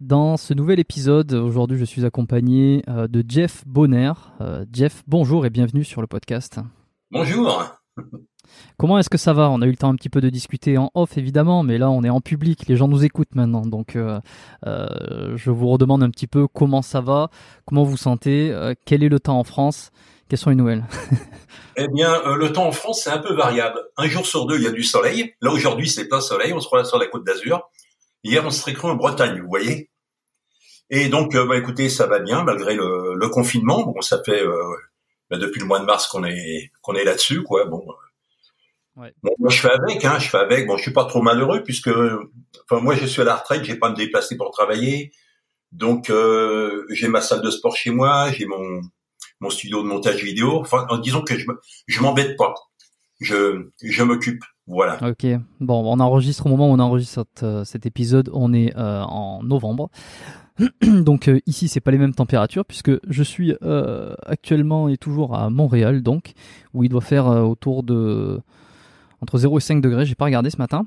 dans ce nouvel épisode. Aujourd'hui, je suis accompagné euh, de Jeff Bonner. Euh, Jeff, bonjour et bienvenue sur le podcast. Bonjour. Comment est-ce que ça va? On a eu le temps un petit peu de discuter en off, évidemment, mais là, on est en public, les gens nous écoutent maintenant. Donc, euh, je vous redemande un petit peu comment ça va, comment vous sentez, quel est le temps en France, quelles sont les nouvelles? Eh bien, le temps en France, c'est un peu variable. Un jour sur deux, il y a du soleil. Là, aujourd'hui, c'est pas soleil, on se retrouve sur la côte d'Azur. Hier, on serait cru en Bretagne, vous voyez. Et donc, bah, écoutez, ça va bien malgré le, confinement. Bon, ça fait bah, depuis le mois de mars qu'on est qu'on est là-dessus, quoi. Bon, ouais. bon, moi je fais avec, hein, je fais avec. Bon, je suis pas trop malheureux puisque, enfin, moi je suis à la retraite, j'ai pas à me déplacer pour travailler, donc euh, j'ai ma salle de sport chez moi, j'ai mon mon studio de montage vidéo. Enfin, disons que je je m'embête pas, je je m'occupe. Voilà. Ok. Bon, on enregistre au moment où on enregistre cet épisode. On est euh, en novembre. donc euh, ici c'est pas les mêmes températures puisque je suis euh, actuellement et toujours à Montréal donc où il doit faire euh, autour de entre 0 et 5 degrés j'ai pas regardé ce matin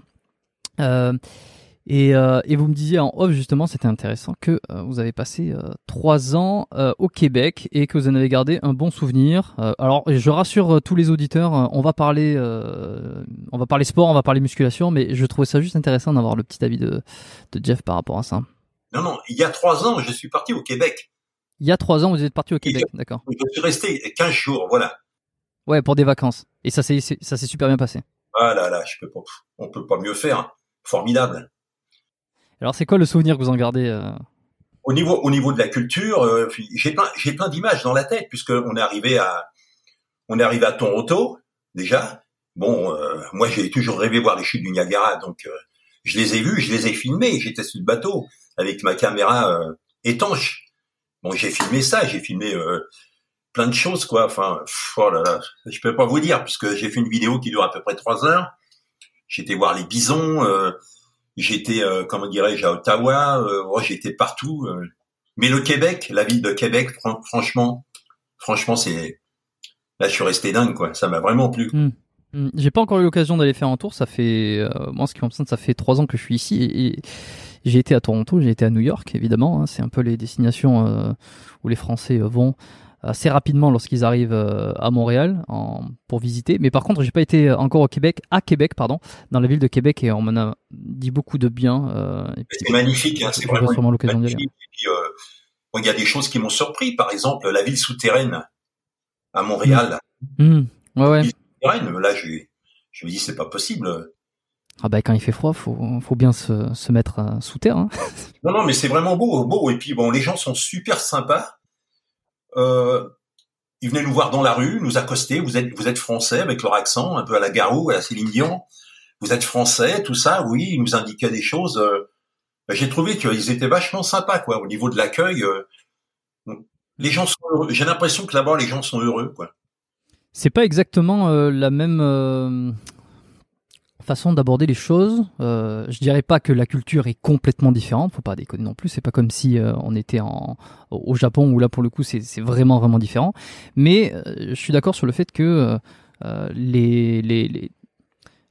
et, et, vous me disiez en off justement c'était intéressant que vous avez passé 3 ans au Québec et que vous en avez gardé un bon souvenir alors je rassure tous les auditeurs on va parler on va parler sport on va parler musculation mais je trouvais ça juste intéressant d'avoir le petit avis de, de Jeff par rapport à ça non, non, il y a trois ans, je suis parti au Québec. Il y a trois ans, vous êtes parti au Québec, d'accord. Je suis resté 15 jours, voilà. Ouais, pour des vacances. Et ça s'est ça s'est super bien passé. Ah là là, je peux pas, on peut pas mieux faire. Formidable. Alors c'est quoi le souvenir que vous en gardez euh Au niveau au niveau de la culture, euh, j'ai plein plein d'images dans la tête puisque on est arrivé à on est arrivé à Toronto déjà. Bon, euh, moi j'ai toujours rêvé voir les chutes du Niagara, donc je les ai vus, je les ai filmés. J'étais sur le bateau avec ma caméra étanche. Bon, j'ai filmé ça, j'ai filmé plein de choses, quoi. Enfin, oh là là, je peux pas vous dire puisque j'ai fait une vidéo qui dure à peu près trois heures. J'étais voir les bisons, j'étais, comment dirais-je, à Ottawa, oh, j'étais partout. Mais le Québec, la ville de Québec, franchement, franchement, c'est là, je suis resté dingue, quoi. Ça m'a vraiment plu. Hmm. Hmm. J'ai pas encore eu l'occasion d'aller faire un tour. Ça fait, moi, ce qui me ça fait trois ans que je suis ici et j'ai été à Toronto, j'ai été à New York, évidemment. Hein. c'est un peu les destinations euh, où les Français euh, vont assez rapidement lorsqu'ils arrivent euh, à Montréal en, pour visiter. Mais par contre, j'ai pas été encore au Québec, à Québec, pardon, dans la ville de Québec, et on m'en a dit beaucoup de bien. c'est magnifique, hein, c'est vraiment l'occasion magnifique. il y a des choses qui m'ont surpris. Par exemple, la ville souterraine à Montréal. Mmh. Ouais, ouais. là, je, je me dis, c'est pas possible. Ah bah quand il fait froid, faut faut bien se, se mettre euh, sous terre. Hein. non non mais c'est vraiment beau beau et puis bon les gens sont super sympas. Euh, ils venaient nous voir dans la rue, nous accoster. Vous êtes français avec leur accent un peu à la Garou, à la Céline Dion. Vous êtes français, tout ça. Oui, ils nous indiquaient des choses. Euh, j'ai trouvé qu'ils étaient vachement sympas quoi au niveau de l'accueil. Euh, les gens sont J'ai l'impression que là-bas les gens sont heureux quoi. C'est pas exactement la même façon d'aborder les choses. Euh, je dirais pas que la culture est complètement différente, faut pas déconner non plus. C'est pas comme si euh, on était en, au Japon où là pour le coup c'est vraiment vraiment différent. Mais euh, je suis d'accord sur le fait que euh, les, les,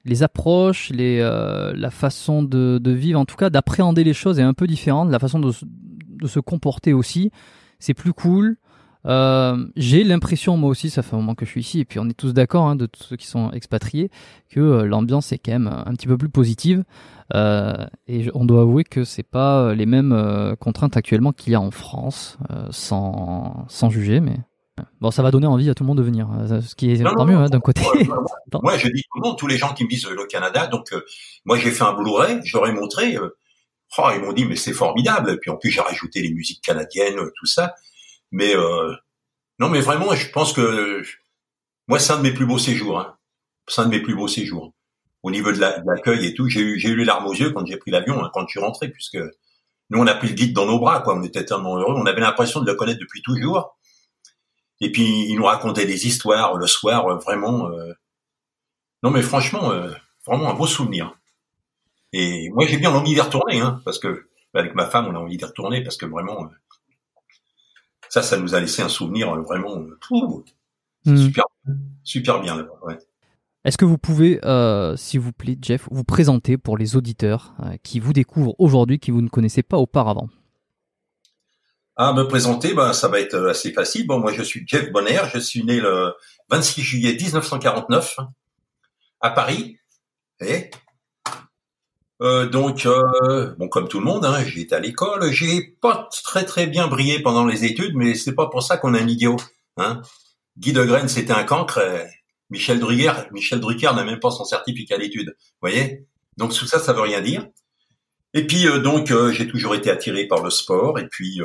les, approches, les, la façon de, de, vivre, en tout cas d'appréhender les choses est un peu différente. La façon de, de se comporter aussi, c'est plus cool. Euh, j'ai l'impression, moi aussi, ça fait un moment que je suis ici, et puis on est tous d'accord, hein, de tous ceux qui sont expatriés, que euh, l'ambiance est quand même un petit peu plus positive. Euh, et on doit avouer que c'est pas les mêmes contraintes actuellement qu'il y a en France, sans, sans juger, mais bon, ça va donner envie à tout le monde de venir, ce qui est tant mieux hein, d'un côté. moi, je dis tout le monde, tous les gens qui me disent le Canada, donc moi j'ai fait un Blu-ray, j'aurais montré. Oh, ils m'ont dit mais c'est formidable. Et puis en plus j'ai rajouté les musiques canadiennes, tout ça. Mais euh, non, mais vraiment, je pense que moi, c'est un de mes plus beaux séjours. Hein. C'est un de mes plus beaux séjours. Au niveau de l'accueil et tout, j'ai eu, j'ai eu les larmes aux yeux quand j'ai pris l'avion, hein, quand je suis rentré, puisque nous, on a pris le guide dans nos bras, quoi. On était tellement heureux. On avait l'impression de le connaître depuis toujours. Et puis, il nous racontait des histoires le soir, euh, vraiment. Euh... Non, mais franchement, euh, vraiment un beau souvenir. Et moi, j'ai bien envie d'y retourner, hein, parce que avec ma femme, on a envie d'y retourner, parce que vraiment, euh, ça, ça nous a laissé un souvenir euh, vraiment euh, hmm. super, super bien. Ouais. Est-ce que vous pouvez, euh, s'il vous plaît, Jeff, vous présenter pour les auditeurs euh, qui vous découvrent aujourd'hui, qui vous ne connaissaient pas auparavant? Ah, me présenter, bah, ça va être assez facile. Bon, moi, je suis Jeff Bonner. Je suis né le 26 juillet 1949 à Paris. Et euh, donc, euh, bon, comme tout le monde, hein, j'ai été à l'école. J'ai pas très très bien brillé pendant les études, mais c'est pas pour ça qu'on est un idiot. Hein. Guy de Graine, c'était un cancre. Michel Drucker, Michel Drucker n'a même pas son certificat d'études. Voyez Donc tout ça, ça veut rien dire. Et puis euh, donc, j'ai toujours été attiré par le sport. Et puis,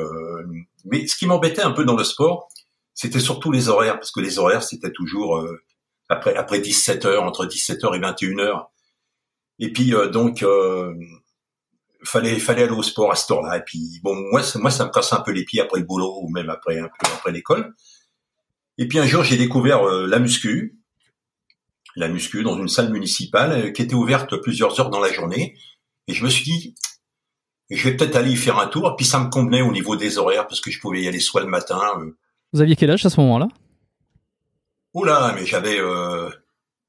mais ce qui m'embêtait un peu dans le sport, c'était surtout les horaires, parce que les horaires, c'était toujours après après 17 heures, entre 17 heures et 21 heures et puis euh, donc euh, fallait fallait aller au sport à ce temps-là. Et puis bon, moi moi ça me casse un peu les pieds après le boulot ou même après un peu après l'école. Et puis un jour j'ai découvert euh, la muscu, la muscu dans une salle municipale qui était ouverte plusieurs heures dans la journée. Et je me suis dit, je vais peut-être aller y faire un tour. Et puis ça me convenait au niveau des horaires parce que je pouvais y aller soit le matin. Vous aviez quel âge à ce moment-là? Oula, mais j'avais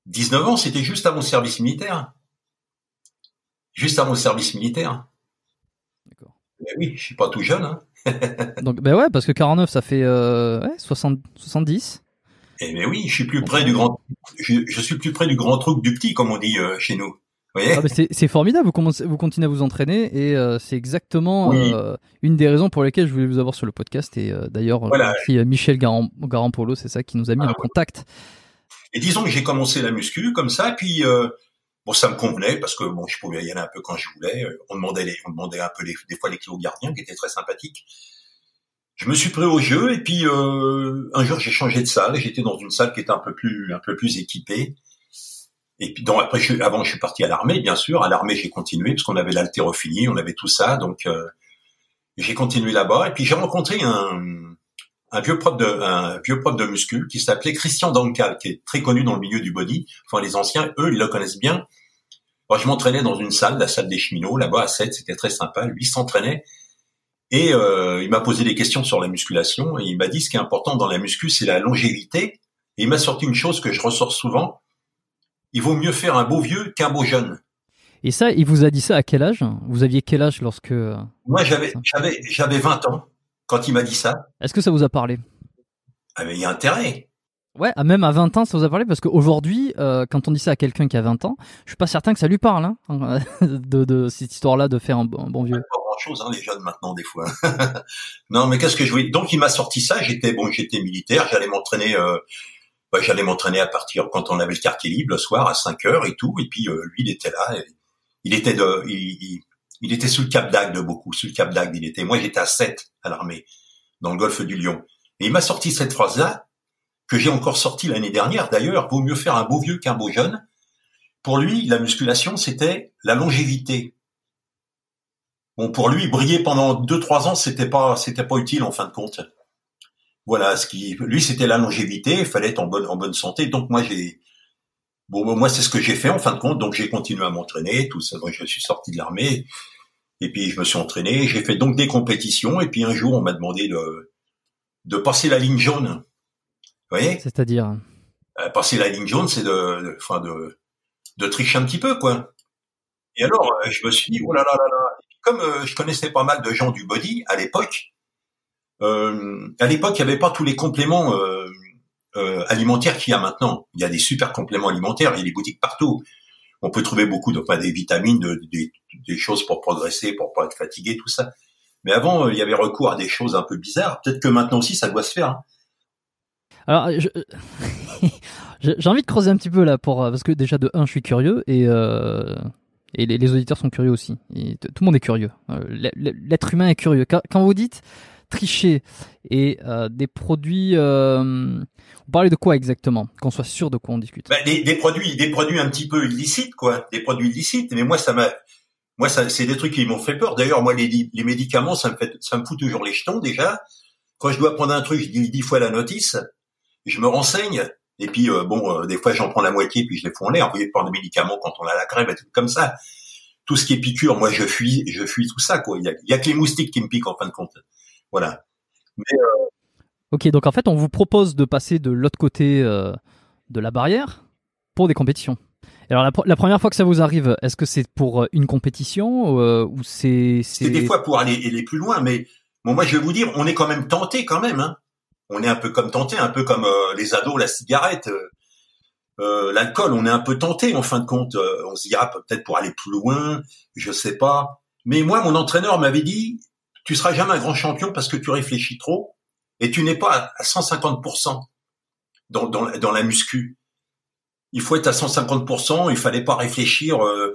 19 ans. C'était juste à mon service militaire juste avant le service militaire. D'accord. Mais oui, je suis pas tout jeune. Hein. Donc, ben ouais, parce que 49, ça fait euh, ouais, 60, 70. Eh ben oui, je suis plus près du grand, je, suis plus près du grand truc du petit, comme on dit euh, chez nous. Ah, c'est formidable, vous, commencez, vous continuez à vous entraîner et euh, c'est exactement euh, une des raisons pour lesquelles je voulais vous avoir sur le podcast. Et euh, d'ailleurs, voilà. Michel Garampolo, c'est ça qui nous a mis ah, en contact. Et disons que j'ai commencé la muscu comme ça, puis Bon, ça me convenait parce que bon, je pouvais y aller un peu quand je voulais. Euh, on demandait, les, on demandait un peu les, des fois les clés aux gardiens qui étaient très sympathiques. Je me suis pris au jeu et puis euh, un jour j'ai changé de salle. J'étais dans une salle qui était un peu plus, un peu plus équipée. Et puis donc après, je, avant je suis parti à l'armée, bien sûr. À l'armée j'ai continué parce qu'on avait l'haltérophilie, on avait tout ça, donc euh, j'ai continué là-bas. Et puis j'ai rencontré un, un vieux prof de un vieux prof de muscu qui s'appelait Christian Dancal, qui est très connu dans le milieu du body. Enfin, les anciens, eux, ils le connaissent bien. Moi, je m'entraînais dans une salle, la salle des cheminots, là-bas à 7, c'était très sympa. Lui s'entraînait et euh, il m'a posé des questions sur la musculation et il m'a dit ce qui est important dans la muscu, c'est la longévité. Et il m'a sorti une chose que je ressors souvent. Il vaut mieux faire un beau vieux qu'un beau jeune. Et ça, il vous a dit ça à quel âge? Vous aviez quel âge lorsque Moi, j'avais j'avais j'avais 20 ans quand il m'a dit ça. Est-ce que ça vous a parlé? Ah mais il y a intérêt. Ouais, ah, même à 20 ans, ça vous a parlé? Parce qu'aujourd'hui, euh, quand on dit ça à quelqu'un qui a 20 ans, je suis pas certain que ça lui parle hein, de, de, cette histoire-là de faire un, bon vieux. Pas grand chose, hein, les jeunes maintenant des fois. non, mais qu'est-ce que je voulais Donc il m'a sorti ça. J'étais bon, j'étais militaire. J'allais m'entraîner. Euh, bah, j'allais m'entraîner à partir quand on avait le quartier libre le soir à 5 heures et tout. Et puis euh, lui, il était là. il était de, il, il était sous le Cap d'Agde beaucoup, sous le Cap d'Agde il était. Moi j'étais à 7 à l'armée, dans le golfe du Lion. Et il m'a sorti cette phrase-là, que j'ai encore sortie l'année dernière d'ailleurs, vaut mieux faire un beau vieux qu'un beau jeune. Pour lui, la musculation, c'était la longévité. Bon, pour lui, briller pendant 2-3 ans, c'était pas, c'était pas utile en fin de compte. Voilà, ce qui, lui, c'était la longévité, il fallait être en bonne, santé. Donc moi, j'ai, Bon, moi, c'est ce que j'ai fait en fin de compte. Donc, j'ai continué à m'entraîner. Tout ça. je suis sorti de l'armée. Et puis, je me suis entraîné. J'ai fait donc des compétitions. Et puis, un jour, on m'a demandé de, de passer la ligne jaune. Vous voyez? C'est-à-dire? Euh, Passer la ligne jaune, c'est de, enfin, de, de tricher un petit peu, quoi. Et alors, euh, je me suis dit, oh là là là là. comme euh, je connaissais pas mal de gens du body à l'époque, à l'époque, il n'y avait pas tous les compléments alimentaires qu'il y a maintenant. Il y a des super compléments alimentaires, il y a des boutiques partout. On peut trouver beaucoup de, des vitamines, de, des choses pour progresser, pour pas être fatigué, tout ça. Mais avant, il y avait recours à des choses un peu bizarres. Peut-être que maintenant aussi, ça doit se faire. Hein. Alors, j'ai envie de creuser un petit peu là pour parce que déjà de un, je suis curieux et euh, et les, auditeurs sont curieux aussi. tout le monde est curieux. L'être humain est curieux. quand vous dites tricher et euh, des produits. Euh, vous parlez de quoi exactement Qu'on soit sûr de quoi on discute? Bah, des, produits, des produits un petit peu illicites, quoi. Des produits illicites. Mais moi, ça m'a, moi, ça, c'est des trucs qui m'ont fait peur. D'ailleurs, moi, les, les médicaments, ça me fait, ça me fout toujours les jetons déjà. Quand je dois prendre un truc, je dis dix fois la notice. Je me renseigne. Et puis euh, bon, euh, des fois j'en prends la moitié puis je les fous en l'air. Vous voyez, prendre des médicaments quand on a la crève et tout comme ça. Tout ce qui est piqûre, moi je fuis, je fuis tout ça quoi. Il y a, il y a que les moustiques qui me piquent en fin de compte. Voilà. Mais, euh, Ok, donc en fait, on vous propose de passer de l'autre côté euh, de la barrière pour des compétitions. Alors la, première fois que ça vous arrive, est-ce que c'est pour euh, une compétition ou c'est des fois pour aller, plus loin, mais moi je vais vous dire, on est quand même tenté quand même. Hein. On est un peu comme tenté, un peu comme les ados, la cigarette, l'alcool. On est un peu tenté en fin de compte. on se dira peut-être pour aller plus loin, je sais pas. Mais moi, mon entraîneur m'avait dit, tu seras jamais un grand champion parce que tu réfléchis trop et tu n'es pas à 150% dans, dans, dans, la muscu. Il faut être à 150%, il fallait pas réfléchir euh,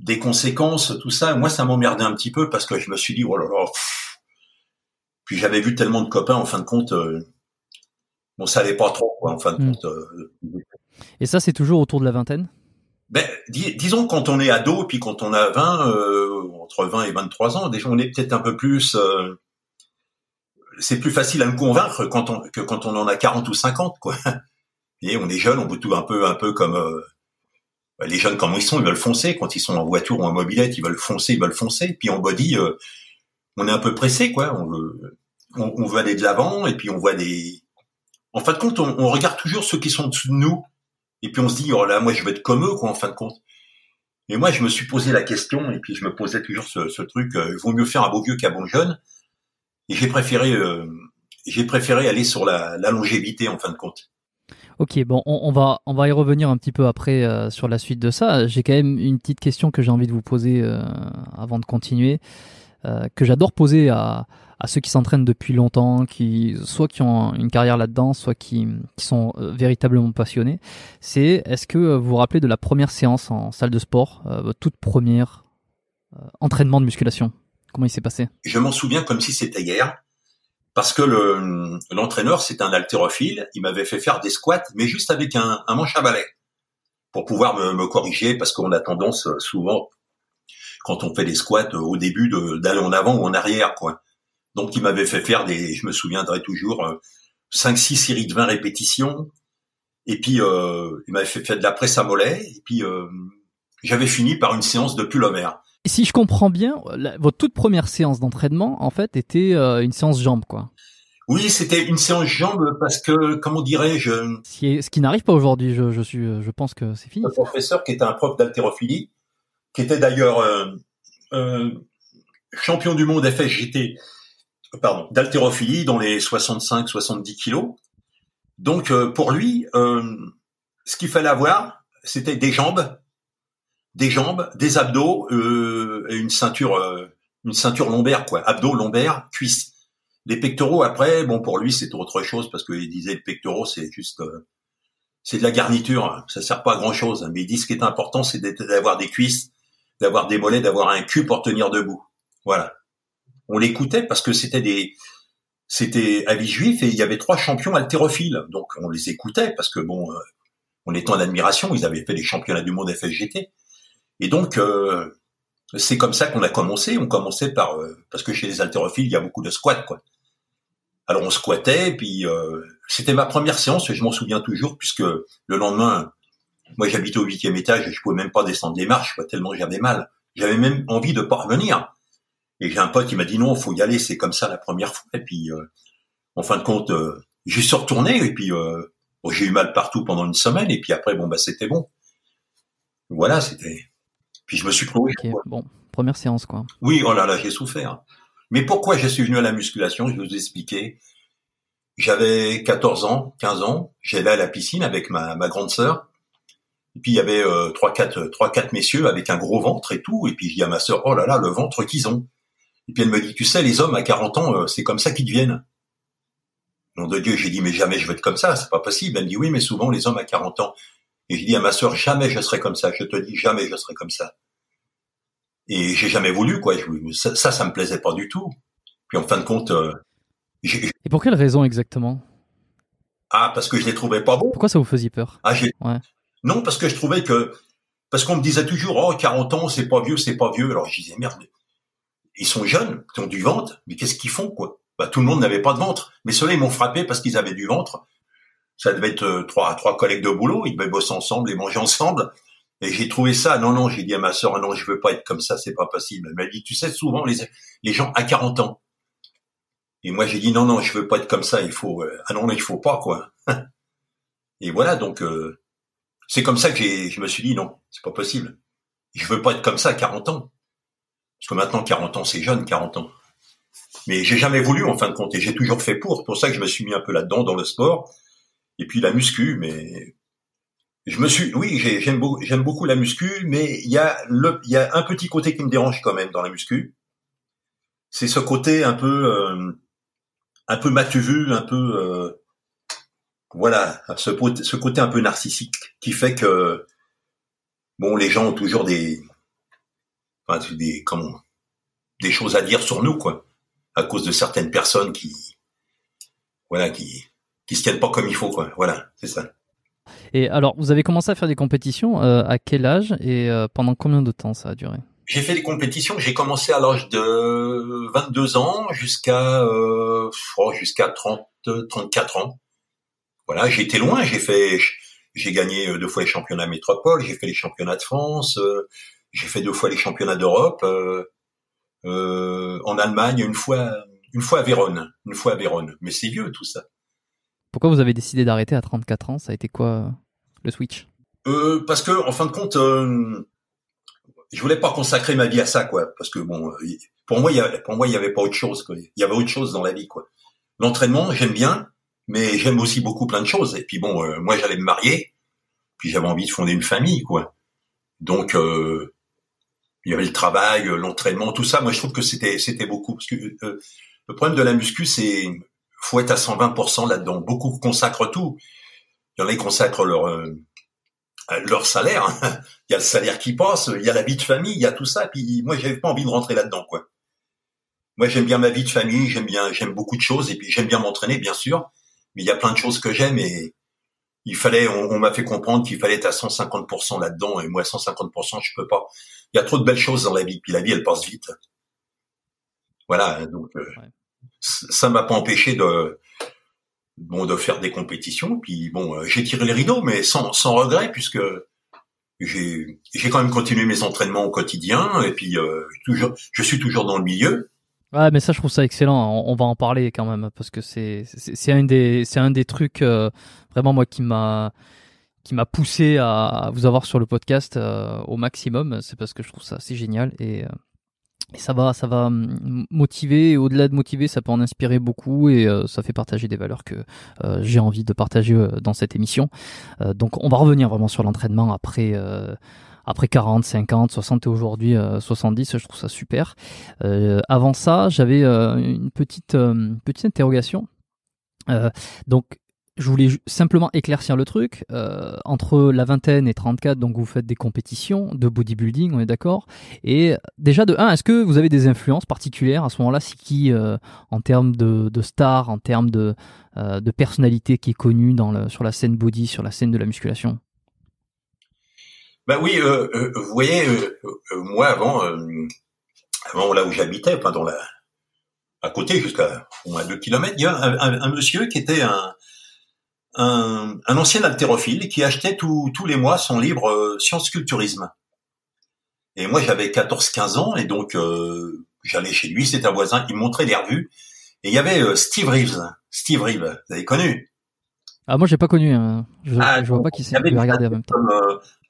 des conséquences, tout ça. Moi, ça m'emmerdait un petit peu parce que je me suis dit, oh là là, puis j'avais vu tellement de copains, en fin de compte, euh, bon, ça allait pas trop, quoi, en fin de hmm. compte. Euh, et ça, c'est toujours autour de la vingtaine? Ben, disons quand on est ado, puis quand on a 20, euh, entre 20 et 23 ans, déjà on est peut-être un peu plus... Euh, c'est plus facile à nous convaincre quand on, que quand on en a 40 ou 50, quoi. On est jeune, on tout un peu, un peu comme euh, les jeunes comme ils sont, ils veulent foncer. Quand ils sont en voiture ou en mobilette, ils veulent foncer, ils veulent foncer. Puis en body, on est un peu pressé, quoi. On veut, on, veut aller de l'avant, et puis on voit des. En fin de compte, on, on regarde toujours ceux qui sont dessous de nous et puis on se dit, oh là, moi je vais être comme eux, quoi, en fin de compte. Et moi, je me suis posé la question, et puis je me posais toujours ce, ce truc, euh, il vaut mieux faire un beau vieux qu'un bon jeune. Et j'ai préféré, euh, j'ai préféré aller sur la, longévité, en fin de compte. Ok, bon, on, va y revenir un petit peu après euh, sur la suite de ça. J'ai quand même une petite question que j'ai envie de vous poser avant de continuer, que j'adore poser à, ceux qui s'entraînent depuis longtemps, qui soit qui ont une carrière là-dedans, soit qui, sont euh, véritablement passionnés, c'est est-ce que euh, vous vous rappelez de la première séance en salle de sport, euh, votre toute première entraînement de musculation? Comment il s'est passé? Je m'en souviens comme si c'était hier, parce que l'entraîneur c'est un haltérophile, il m'avait fait faire des squats, mais juste avec un, manche à balai pour pouvoir me, corriger, parce qu'on a tendance souvent quand on fait des squats au début d'aller en avant ou en arrière, quoi. Donc il m'avait fait faire des, je me souviendrai toujours, euh, 5-6 séries de 20 répétitions. Et puis euh, il m'avait fait faire de la presse à mollet. Et puis euh, j'avais fini par une séance de pullover. Si je comprends bien, votre toute première séance d'entraînement, en fait, était euh, une séance jambes, quoi. Oui, c'était une séance jambes parce que, comment dirais-je, ce qui, ce qui n'arrive pas aujourd'hui. Je, je, suis, je pense que c'est fini. Un professeur qui était un prof d'haltérophilie, qui était d'ailleurs euh, champion du monde FSJT pardon, d'haltérophilie dans les 65-70 kilos. Donc euh, pour lui, euh, ce qu'il fallait avoir, c'était des jambes, des jambes, des abdos euh, et une ceinture, une ceinture lombaire quoi, abdos, lombaires, cuisses. Les pectoraux après, bon pour lui c'était autre chose parce qu'il disait le pectoraux c'est juste, c'est de la garniture, ça sert pas à grand chose. Mais il dit ce qui est important c'est d'avoir des cuisses, d'avoir des mollets, d'avoir un cul pour tenir debout. Voilà on l'écoutait parce que c'était des c'était avis juif et il y avait trois champions haltérophiles. Donc on les écoutait parce que bon, euh, on était en admiration. Ils avaient fait les championnats du monde FSGT. Et donc euh, c'est comme ça qu'on a commencé. On commençait par euh, parce que chez les haltérophiles il y a beaucoup de squats quoi. Alors on squattait puis c'était ma première séance et je m'en souviens toujours puisque le lendemain, moi j'habitais au huitième étage et je pouvais même pas descendre les marches quoi, tellement j'avais mal. J'avais même envie de pas revenir. Et j'ai un pote qui m'a dit non, faut y aller, c'est comme ça la première fois. Et puis, euh, en fin de compte, euh, j'y suis retourné et puis euh, j'ai eu mal partout pendant une semaine. Et puis après, bon bah c'était bon. Voilà, c'était. Puis je me suis plongé. bon, première séance quoi. Oui, oh là là, j'ai souffert. Mais pourquoi je suis venu à la musculation? Je vais vous expliquer. J'avais 14 ans, 15 ans, j'allais à la piscine avec ma, ma grande sœur. Et puis il y avait euh, trois quatre trois quatre messieurs avec un gros ventre et tout. Et puis je dis à ma sœur, oh là là, le ventre qu'ils ont. Et puis elle me dit, tu sais, les hommes à 40 ans, euh, c'est comme ça qu'ils deviennent. Nom de Dieu, j'ai dit, mais jamais je vais être comme ça, c'est pas possible. Elle me dit, oui, mais souvent les hommes à 40 ans. Et j'ai dit à ma sœur, jamais je serai comme ça. Je te dis, jamais je serai comme ça. Et j'ai jamais voulu, quoi. Ça, ça, ça me plaisait pas du tout. Puis en fin de compte, euh, et pour quelle raison exactement? Ah, parce que je les trouvais pas beaux. Pourquoi ça vous faisait peur? Ah, ouais. Non, parce que je trouvais que parce qu'on me disait toujours oh 40 ans c'est pas vieux c'est pas vieux alors je disais merde ils sont jeunes ils ont du ventre mais qu'est-ce qu'ils font quoi? Bah, tout le monde n'avait pas de ventre mais ceux-là ils m'ont frappé parce qu'ils avaient du ventre ça devait être euh, trois trois collègues de boulot ils devaient bosser ensemble et manger ensemble et j'ai trouvé ça non non j'ai dit à ma sœur non je veux pas être comme ça c'est pas possible elle m'a dit tu sais souvent les les gens à 40 ans et moi, j'ai dit non, non, je veux pas être comme ça. Il faut euh, ah non, il faut pas quoi. et voilà, donc euh, c'est comme ça que je me suis dit non, c'est pas possible. Je veux pas être comme ça à 40 ans. Parce que maintenant, 40 ans, c'est jeune, 40 ans. Mais j'ai jamais voulu en fin de compte et j'ai toujours fait pour. C'est pour ça que je me suis mis un peu là-dedans dans le sport. Et puis la muscu, mais je me suis, oui, j'aime beaucoup, j'aime beaucoup la muscu, mais il y a le, il y a un petit côté qui me dérange quand même dans la muscu. C'est ce côté un peu, euh, un peu matu vu, un peu euh, voilà, ce, ce, côté un peu narcissique qui fait que bon, les gens ont toujours des enfin, des comment des choses à dire sur nous quoi, à cause de certaines personnes qui voilà qui qui se tiennent pas comme il faut quoi. Voilà, c'est ça. Et alors, vous avez commencé à faire des compétitions euh, à quel âge et euh, pendant combien de temps ça a duré? J'ai fait des compétitions. J'ai commencé à l'âge de 22 ans jusqu'à euh, oh, jusqu'à 30, 34 ans. Voilà, j'ai été loin. J'ai fait, j'ai gagné euh, deux fois les championnats métropole. J'ai fait les championnats de France. Euh, j'ai fait deux fois les championnats d'Europe. Euh, euh, en Allemagne, une fois, une fois à Vérone, une fois à Vérone. Mais c'est vieux tout ça. Pourquoi vous avez décidé d'arrêter à 34 ans? Ça a été quoi le switch? Euh, Parce que en fin de compte je voulais pas consacrer ma vie à ça, quoi, parce que bon, euh, pour moi, il y avait, pour moi, il y avait pas autre chose. Il y avait autre chose dans la vie, quoi. L'entraînement, j'aime bien, mais j'aime aussi beaucoup plein de choses. Et puis bon, euh, moi, j'allais me marier, puis j'avais envie de fonder une famille, quoi. Donc, euh, il y avait le travail, l'entraînement, tout ça. Moi, je trouve que c'était, c'était beaucoup. Parce que le problème de la muscu, c'est faut être à 120% là-dedans. Beaucoup consacrent tout. Il y en a qui consacrent leur euh, leur salaire. il y a le salaire qui passe, il y a la vie de famille, il y a tout ça. Puis moi, j'avais pas envie de rentrer là-dedans, quoi. Moi, j'aime bien ma vie de famille, j'aime bien, j'aime beaucoup de choses, et puis j'aime bien m'entraîner, bien sûr. Mais il y a plein de choses que j'aime, et il fallait, on, m'a fait comprendre qu'il fallait être à 150% là-dedans, et moi, à 150%, je peux pas. Il y a trop de belles choses dans la vie, puis la vie, elle passe vite. Voilà, donc euh, ça m'a pas empêché de bon de faire des compétitions. Puis bon, euh, j'ai tiré les rideaux, mais sans, sans regret puisque j'ai j'ai quand même continué mes entraînements au quotidien et puis euh, toujours je suis toujours dans le milieu. Ouais, mais ça je trouve ça excellent. On, va en parler quand même parce que c'est c'est un des c'est un des trucs euh, vraiment moi qui m'a qui m'a poussé à vous avoir sur le podcast au maximum. C'est parce que je trouve ça assez génial et et ça va, ça va motiver. Au-delà de motiver, ça peut en inspirer beaucoup et euh, ça fait partager des valeurs que euh, j'ai envie de partager euh, dans cette émission. donc, on va revenir vraiment sur l'entraînement après. après 40, 50, 60 et aujourd'hui 70, je trouve ça super. avant ça, j'avais une petite petite interrogation. donc je voulais simplement éclaircir le truc. Euh, entre la vingtaine et 34, donc vous faites des compétitions de bodybuilding, on est d'accord. Et déjà de 1, est-ce que vous avez des influences particulières à ce moment-là C'est qui euh, en termes de, de stars, en termes de, euh, personnalité qui est connue sur la scène body, sur la scène de la musculation? Ben oui, vous voyez, moi avant, avant là où j'habitais, à côté jusqu'à au moins 2 km, il y a un monsieur qui était un un, un ancien haltérophile qui achetait tous les mois son livre euh, Science Culturisme. Et moi, j'avais 14-15 ans, et donc euh, j'allais chez lui, c'était un voisin, il me montrait les revues. Et il y avait euh, Steve Reeves. Steve Reeves, vous avez connu? Ah, moi, j'ai pas connu. Hein. Je, ah, je vois pas qui c'est. regarder en même temps.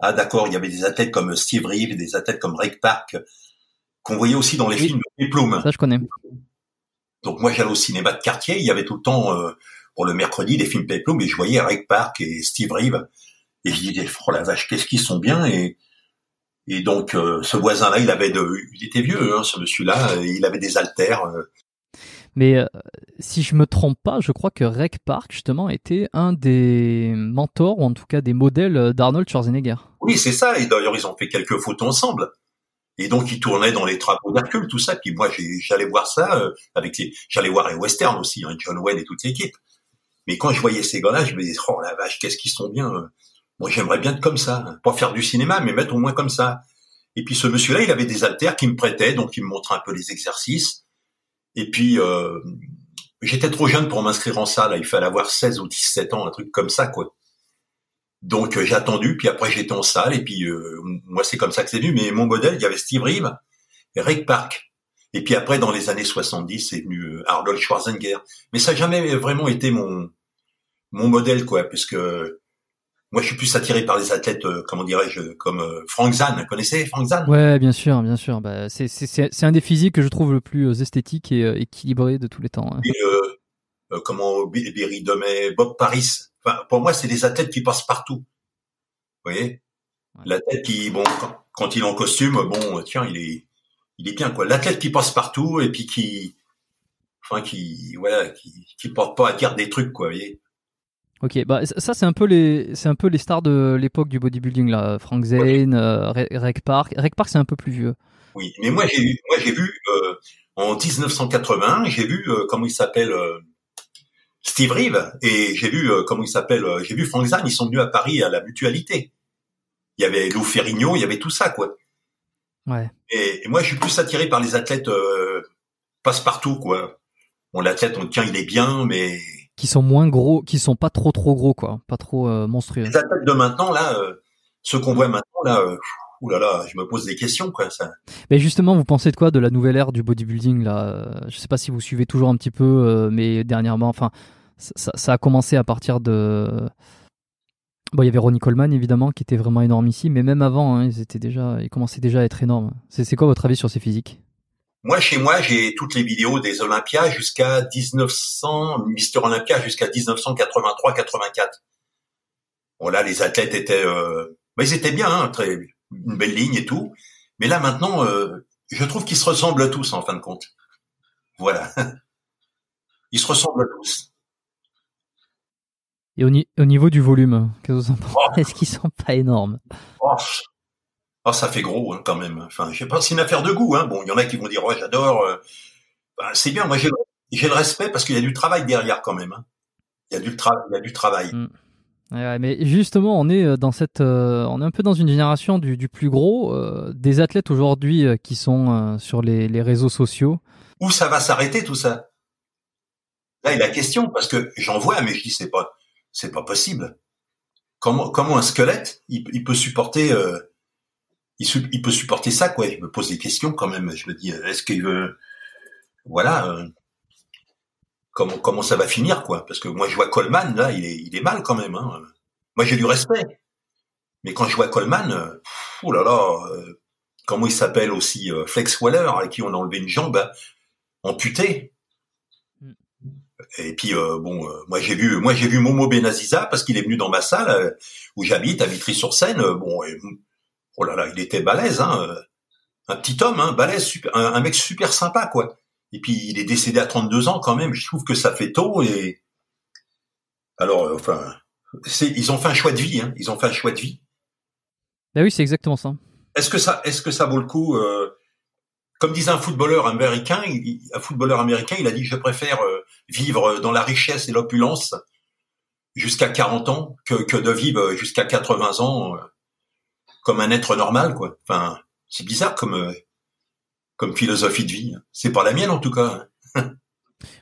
ah, d'accord, il y avait des athlètes comme Steve Reeves, des athlètes comme Rick Park, qu'on voyait aussi dans les films de Plume. Ça, je connais. Donc moi j'allais au cinéma de quartier, il y avait tout le temps euh, pour le mercredi des films Peplo, mais je voyais Eric Park et Steve Reeve et je disais oh la vache qu'est-ce qu'ils sont bien et et donc euh, ce voisin-là il avait de il était vieux hein, ce monsieur-là il avait des haltères. Euh. Mais euh, si je me trompe pas, je crois que Rec Park justement était un des mentors ou en tout cas des modèles d'Arnold Schwarzenegger. Oui c'est ça et d'ailleurs ils ont fait quelques photos ensemble. Et donc, il tournait dans les travaux d'Hercule, tout ça. Puis moi, j'allais voir ça avec les, j'allais voir les westerns aussi, hein, John Wayne et toute l'équipe. Mais quand je voyais ces gars-là, je me disais, oh la vache, qu'est-ce qu'ils sont bien. Euh. Moi, j'aimerais bien être comme ça, hein. pas faire du cinéma, mais mettre au moins comme ça. Et puis ce monsieur-là, il avait des haltères qui me prêtait, donc il me montrait un peu les exercices. Et puis euh, j'étais trop jeune pour m'inscrire en salle. Il fallait avoir 16 ou 17 ans, un truc comme ça, quoi. Donc euh, j'ai attendu, puis après j'étais en salle, et puis euh, moi c'est comme ça que c'est venu. Mais mon modèle, il y avait Steve Reeve et Rick Park. Et puis après, dans les années 70, c'est venu euh, Arnold Schwarzenegger. Mais ça n'a jamais vraiment été mon mon modèle, quoi, puisque moi je suis plus attiré par les athlètes, comment dirais-je, comme Frank Zahn. Vous connaissez Frank Zahn? Ouais, bien sûr, bien sûr. Bah, c'est c'est un des physiques que je trouve le plus esthétique et équilibré de tous les temps. Hein. Et, comment Berry Domet, Bob Paris pour moi, c'est des athlètes qui passent partout. Vous voyez? L'athlète qui, bon, quand, il est en costume, bon, tiens, il est, il est bien quoi. L'athlète qui passe partout et puis qui, enfin, qui, voilà, qui, qui porte pas à dire des trucs, quoi. Vous voyez Ok, bah ça c'est un peu les c'est un peu les stars de l'époque du bodybuilding là, Frank Zane, euh, Rec Park. Rec Park c'est un peu plus vieux. Oui, mais moi j'ai vu moi j'ai vu euh, en 1980, j'ai vu euh, comment il s'appelle Steve Reeve et j'ai vu euh, comment il s'appelle, euh, j'ai vu Frank Zahn, ils sont venus à Paris à la mutualité. Il y avait Lou Ferrigno, il y avait tout ça quoi. Ouais. Et, moi je suis plus attiré par les athlètes euh, passe-partout quoi. Bon l'athlète on tient il est bien mais qui sont moins gros, qui sont pas trop trop gros quoi, pas trop euh, monstrueux. Les athlètes de maintenant là, ceux qu'on voit maintenant là, Ouh là là, je me pose des questions quoi. Ça. Mais justement, vous pensez de quoi de la nouvelle ère du bodybuilding là? Je sais pas si vous suivez toujours un petit peu, euh, mais dernièrement, enfin, ça, ça, a commencé à partir de. Bon, il y avait Ronnie Coleman évidemment qui était vraiment énorme ici, mais même avant, hein, ils étaient déjà, ils commençaient déjà à être énormes. C'est quoi votre avis sur ces physiques? Moi, chez moi, j'ai toutes les vidéos des Olympias jusqu'à 1900, Mister Olympia jusqu'à 1983-84. Bon là, les athlètes étaient, euh... ils étaient bien, hein, très une belle ligne et tout. Mais là maintenant, euh, je trouve qu'ils se ressemblent tous en fin de compte. Voilà. Ils se ressemblent tous. Et au, niveau du volume, qu'est-ce oh. Est-ce qu'ils sont pas énormes? Oh. oh. ça fait gros hein, quand même. Enfin, je sais pas, c'est une affaire de goût. Hein. Bon, il y en a qui vont dire, oh, j'adore. Euh. Ben, c'est bien. Moi, j'ai le respect parce qu'il y a du travail derrière quand même. Hein. Il y a du, travail. il y a du travail. Mm mais justement, on est euh, dans cette, euh, on est un peu dans une génération du, du plus gros, euh, des athlètes aujourd'hui qui sont sur les, les, réseaux sociaux. Où ça va s'arrêter tout ça? Là, il y a la question parce que j'en vois, mais je dis c'est pas, c'est pas possible. Comment, un squelette, il, peut supporter, il, il, peut supporter ça quoi Je me pose des questions quand même. Je me dis, est-ce qu'il veut, voilà comment comment ça va finir quoi? Parce que moi je vois Coleman là il est il est mal quand même hein. moi j'ai du respect mais quand je vois Coleman euh, oh là là euh, comment il s'appelle aussi euh, Flex Weller à qui on a enlevé une jambe hein, amputée mm. Et puis bon moi j'ai vu moi j'ai vu Momo Benaziza parce qu'il est venu dans ma salle où j'habite à Vitry-sur-Seine bon oh là là il était balèze hein un petit homme hein balèze super, un mec super sympa quoi et puis il est décédé à 32 ans quand même. Je trouve que ça fait tôt et alors euh, enfin c'est ils ont fait un choix de vie. Hein. Ils ont fait un choix de vie. Ben oui, c'est exactement ça. Est-ce que ça est-ce que ça vaut le coup euh, Comme disait un footballeur américain, un footballeur américain, il a dit je préfère euh, vivre dans la richesse et l'opulence jusqu'à 40 ans que, que de vivre jusqu'à 80 ans comme un être normal quoi. Enfin, c'est bizarre comme comme philosophie de vie. C'est pas la mienne en tout cas.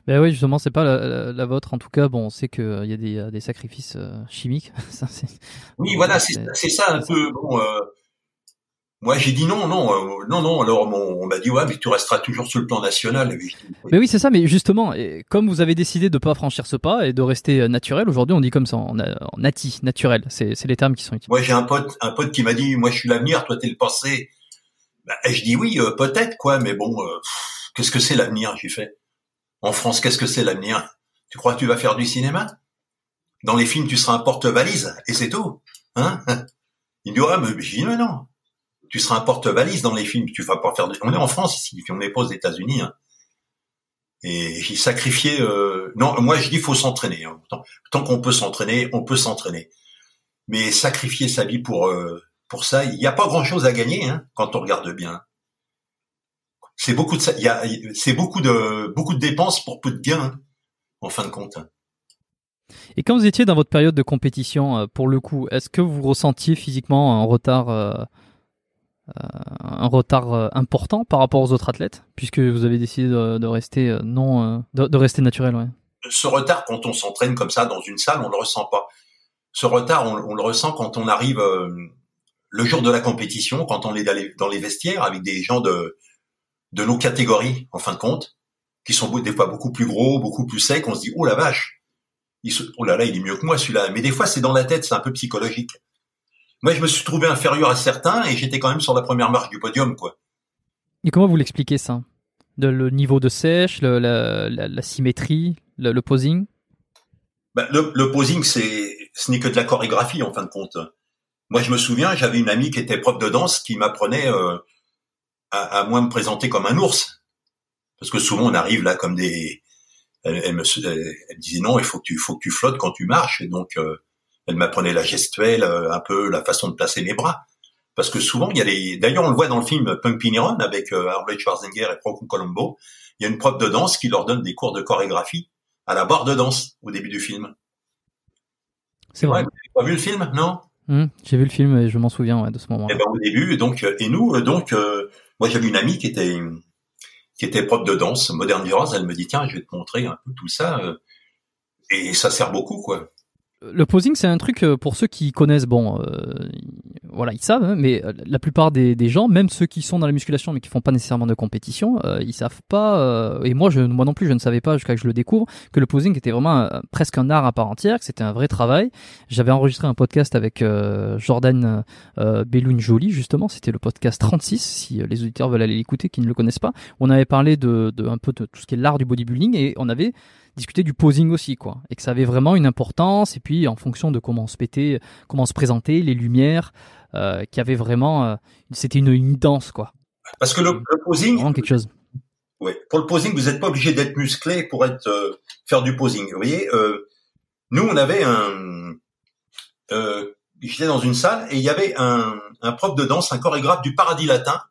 ben oui, justement, c'est pas la, vôtre. En tout cas, bon, on sait qu'il y a des, des sacrifices euh, chimiques. ça, oui, voilà, c'est ça un peu. Bon, euh, moi, j'ai dit non, non, euh, non, non. Alors, on, m'a dit ouais, mais tu resteras toujours sur le plan national. Mais oui, c'est ça. Mais justement, comme vous avez décidé de pas franchir ce pas et de rester naturel, aujourd'hui, on dit comme ça, en, en nati, naturel. C'est les termes qui sont utilisés. Moi, j'ai un pote, un pote qui m'a dit, moi, je suis l'avenir, toi, t'es le passé. Bah, je dis oui, euh, peut-être quoi, mais bon, euh, qu'est-ce que c'est l'avenir J'ai fait? En France, qu'est-ce que c'est l'avenir? Tu crois que tu vas faire du cinéma? Dans les films, tu seras un porte-valise et c'est tout. Hein? Il me dit, ouais, mais je dis, mais non. Tu seras un porte-valise dans les films, tu vas pas faire. On est en France ici, on n'est pas aux États-Unis. Hein. Et j'ai sacrifié... Euh... Non, moi je dis, faut s'entraîner. Hein. Tant, qu'on peut s'entraîner, on peut s'entraîner. Mais sacrifier sa vie pour... Euh pour ça, il n'y a pas grand-chose à gagner hein, quand on regarde bien. C'est beaucoup de c'est beaucoup de beaucoup de dépenses pour peu de gains en fin de compte. Et quand vous étiez dans votre période de compétition, euh, pour le coup, est-ce que vous ressentiez physiquement un retard, euh, un retard important par rapport aux autres athlètes, puisque vous avez décidé de, rester non, de, rester naturel. Ce retard, quand on s'entraîne comme ça dans une salle, on le ressent pas. Ce retard, on, on le ressent quand on arrive le jour de la compétition, quand on est dans les vestiaires avec des gens de, de nos catégories, en fin de compte, qui sont des fois beaucoup plus gros, beaucoup plus secs, on se dit, oh la vache, il oh là là, il est mieux que moi celui-là. Mais des fois, c'est dans la tête, c'est un peu psychologique. Moi, je me suis trouvé inférieur à certains et j'étais quand même sur la première marche du podium, quoi. Et comment vous l'expliquez ça? De, Le niveau de sèche, le, la, la, symétrie, le, posing? Ben, le, le posing, c'est ce n'est que de la chorégraphie, en fin de compte. Moi, je me souviens, j'avais une amie qui était prof de danse qui m'apprenait euh, à, à moi me présenter comme un ours, parce que souvent on arrive là comme des. Elle, me, elle, disait non, il faut que tu, faut que tu flottes quand tu marches, et donc euh, elle m'apprenait la gestuelle, euh, un peu la façon de placer mes bras, parce que souvent il y a des. D'ailleurs, on le voit dans le film Punk Run avec Arnold Schwarzenegger et Procon Colombo. Il y a une prof de danse qui leur donne des cours de chorégraphie à la barre de danse au début du film. C'est vrai. Vous pas vu le film, non? Mmh, j'ai vu le film et je m'en souviens de ce moment. Et eh ben, au début, donc et nous, euh, donc euh, moi j'avais une amie qui était qui était prof de danse moderne rose. Elle me dit tiens, je vais te montrer un peu tout ça euh, et ça sert beaucoup quoi. Le posing, c'est un truc pour ceux qui connaissent, bon, voilà, ils savent, hein, mais euh, la plupart des, gens, même ceux qui sont dans la musculation mais qui font pas nécessairement de compétition, euh, ils savent pas. Euh, et moi, je, moi non plus, je ne savais pas jusqu'à que je le découvre que le posing était vraiment presque un art à part entière, que c'était un vrai travail. J'avais enregistré un podcast avec Jordan Belloun Jolie justement, c'était le podcast 36. Si les auditeurs veulent aller l'écouter, qui ne le connaissent pas, on avait parlé de, de un peu de tout ce qui est l'art du bodybuilding et on avait discuter du posing aussi, quoi. Et que ça avait vraiment une importance. Et puis, en fonction de comment on se pétait, comment on se présentait, les lumières, euh, qui avait vraiment, euh, c'était une, une, danse, quoi. Parce que le, le posing. Vraiment quelque chose. Oui. Pour le posing, vous n'êtes pas obligé d'être musclé pour être euh, faire du posing. Vous voyez, nous, on avait un. J'étais dans une salle et il y avait un, un prof de danse, un chorégraphe du Paradis Latin,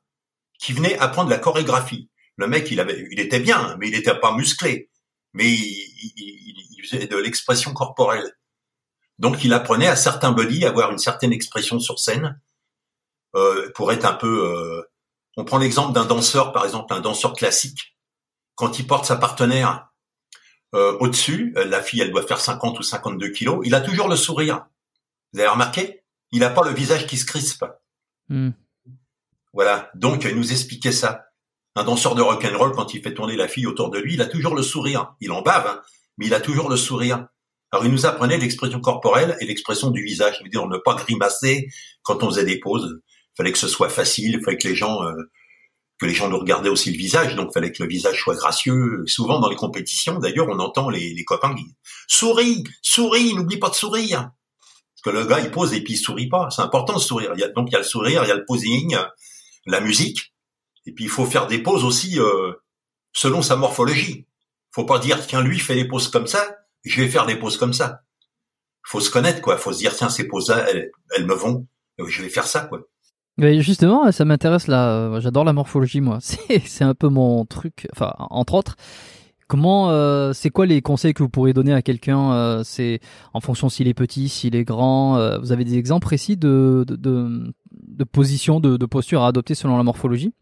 qui venait apprendre la chorégraphie. Le mec, il avait, il était bien, mais il n'était pas musclé mais il, il, il faisait de l'expression corporelle. Donc il apprenait à certains body à avoir une certaine expression sur scène euh, pour être un peu. Euh, on prend l'exemple d'un danseur, par exemple, un danseur classique. Quand il porte sa partenaire euh, au-dessus, la fille, elle doit faire 50 ou 52 kilos, il a toujours le sourire. Vous avez remarqué? Il n'a pas le visage qui se crispe. Hmm. Voilà. Donc il nous expliquait ça. Un danseur de rock and roll, quand il fait tourner la fille autour de lui, il a toujours le sourire. Il en bave, hein, mais il a toujours le sourire. Alors il nous apprenait l'expression corporelle et l'expression du visage. Ça veut dire ne pas grimacer quand on faisait des pauses. Il fallait que ce soit facile, il fallait que les gens euh, que les gens nous regardaient aussi le visage, donc il fallait que le visage soit gracieux. Souvent dans les compétitions, d'ailleurs, on entend les, les copains qui souris, souris, n'oublie pas de sourire. Parce que le gars il pose et puis il sourit pas. C'est important de sourire. Il y a, donc il y a le sourire, il y a le posing, la musique. Et puis il faut faire des poses aussi euh, selon sa morphologie. Faut pas dire tiens lui fait des poses comme ça, je vais faire des poses comme ça. Faut se connaître quoi. Faut se dire tiens ces poses là elles, elles me vont, je vais faire ça quoi. Justement, ça m'intéresse là. Euh, j'adore la morphologie moi. C'est un peu mon truc. Enfin entre autres. Comment, euh, c'est quoi les conseils que vous pourriez donner à quelqu'un euh, C'est en fonction s'il est petit, s'il est grand. Euh, vous avez des exemples précis de de, de, de position, de posture à adopter selon la morphologie?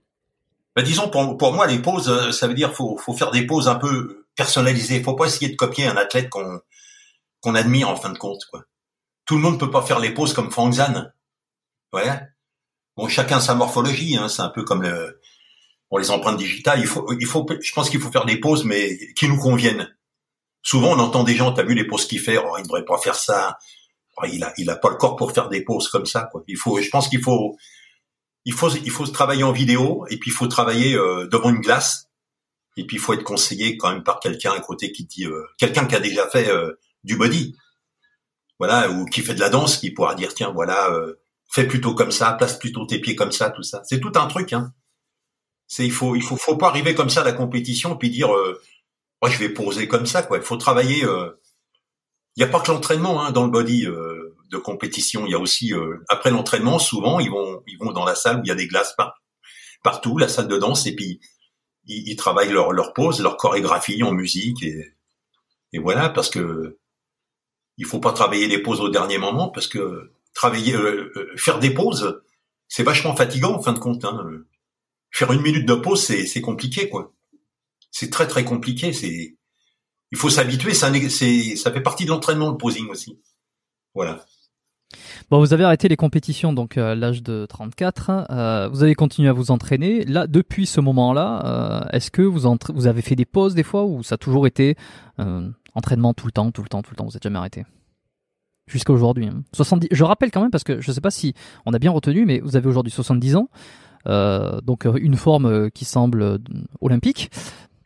Ben, disons pour, pour, moi les poses, euh, ça veut dire faut faut faire des poses un peu personnalisées. Faut pas essayer de copier un athlète qu'on qu'on admire en fin de compte. Tout le monde peut pas faire les poses comme Frank Zan. Ouais. Bon, chacun sa morphologie. Hein, c'est un peu comme les empreintes digitales. Il faut, il faut, je pense qu'il faut faire des poses, mais qui nous conviennent. Souvent, on entend des gens, t'as vu les poses qu'il fait, oh, il devrait pas faire ça. Oh, il a, il a pas le corps pour faire des poses comme ça. Il faut, je pense qu'il faut, il faut il faut travailler en vidéo et puis il faut travailler euh, devant une glace Et puis il faut être conseillé quand même par quelqu'un à côté qui dit euh, quelqu'un qui a déjà fait euh, du body, voilà, ou qui fait de la danse, qui pourra dire tiens voilà, euh, fais plutôt comme ça, place plutôt tes pieds comme ça, tout ça. C'est tout un truc. Hein. C'est il faut il faut faut pas arriver comme ça à la compétition puis dire moi je vais poser comme ça quoi. Il faut travailler. Il n'y a pas que l'entraînement hein, dans le body de compétition. Il y a aussi après l'entraînement souvent ils vont ils vont dans la salle où il y a des glaces partout, la salle de danse et puis ils, travaillent leur, leur pose, leur chorégraphie en musique et, voilà parce que il faut pas travailler les pauses au dernier moment parce que travailler euh, euh, faire des pauses c'est vachement fatigant en fin de compte. Hein. Faire une minute de pause c'est c'est compliqué quoi. C'est très très compliqué. C'est il faut s'habituer. Ça ça fait partie de l'entraînement le posing aussi. Voilà. Bon, vous avez arrêté les compétitions donc euh, à l'âge de 34. Euh, vous avez continué à vous entraîner. Là, depuis ce moment-là, euh, est-ce que vous, vous avez fait des pauses des fois ou ça a toujours été entraînement tout le temps, tout le temps, tout le temps Vous n'êtes jamais arrêté? Jusqu'à aujourd'hui. Hein. 70. Je rappelle quand même parce que je ne sais pas si on a bien retenu, mais vous avez aujourd'hui 70 ans. donc une forme qui semble olympique.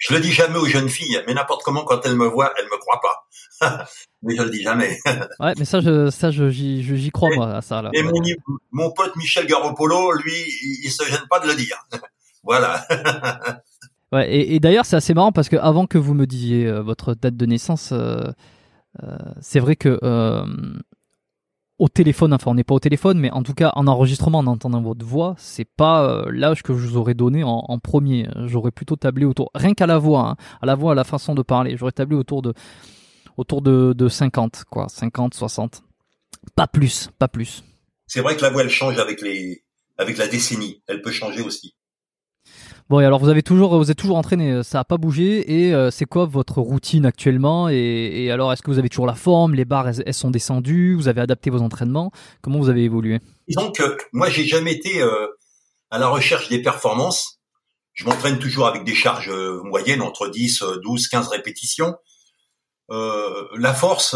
Je le dis jamais aux jeunes filles, mais n'importe comment quand elles me voient, elles me croient pas. mais je le dis jamais. ouais, mais ça, je, ça, je, j'y, crois moi à ça. Là. Et mon, mon pote Michel Garoppolo, lui, il, il se gêne pas de le dire. voilà. ouais, et, et, d'ailleurs, c'est assez marrant parce que avant que vous me disiez euh, votre date de naissance, euh, euh, c'est vrai que au téléphone, enfin on n'est pas au téléphone, mais en tout cas en enregistrement, en entendant votre voix, c'est pas euh, l'âge que je vous aurais donné en, premier. J'aurais plutôt tablé autour, rien qu'à la voix, hein, à la voix, à la façon de parler, j'aurais tablé autour de autour de, de 50, quoi, 50, 60. Pas plus, pas plus. C'est vrai que la voix elle change avec les avec la décennie, elle peut changer aussi. Bon, alors vous avez toujours, vous êtes toujours entraîné, euh, ça n'a pas bougé. Et euh, c'est quoi votre routine actuellement et, alors, est-ce que vous avez toujours la forme Les barres, elles, sont descendues Vous avez adapté vos entraînements Comment vous avez évolué? Disons que moi, j'ai jamais été euh, à la recherche des performances. Je m'entraîne toujours avec des charges moyennes entre 10, 12, 15 répétitions. la force,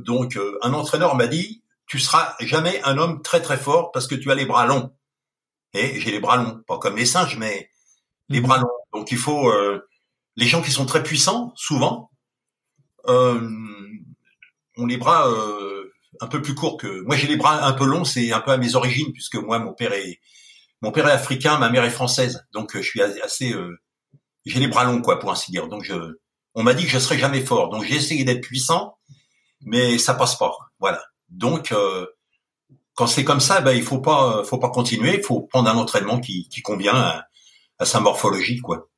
donc, un entraîneur m'a dit, tu seras jamais un homme très très fort parce que tu as les bras longs. Et j'ai les bras longs, pas comme les singes, mais les bras longs. Donc il faut euh, les gens qui sont très puissants, souvent, euh, ont les bras euh, un peu plus courts que moi. J'ai les bras un peu longs, c'est un peu à mes origines puisque moi mon père est mon père est africain, ma mère est française, donc je suis assez j'ai les bras longs quoi pour ainsi dire. Donc je on m'a dit que je serais jamais fort, donc j'ai essayé d'être puissant, mais ça passe pas. Voilà. Donc quand c'est comme ça, ben il faut pas faut pas continuer, il faut prendre un entraînement qui, qui convient à, sa morphologie, quoi.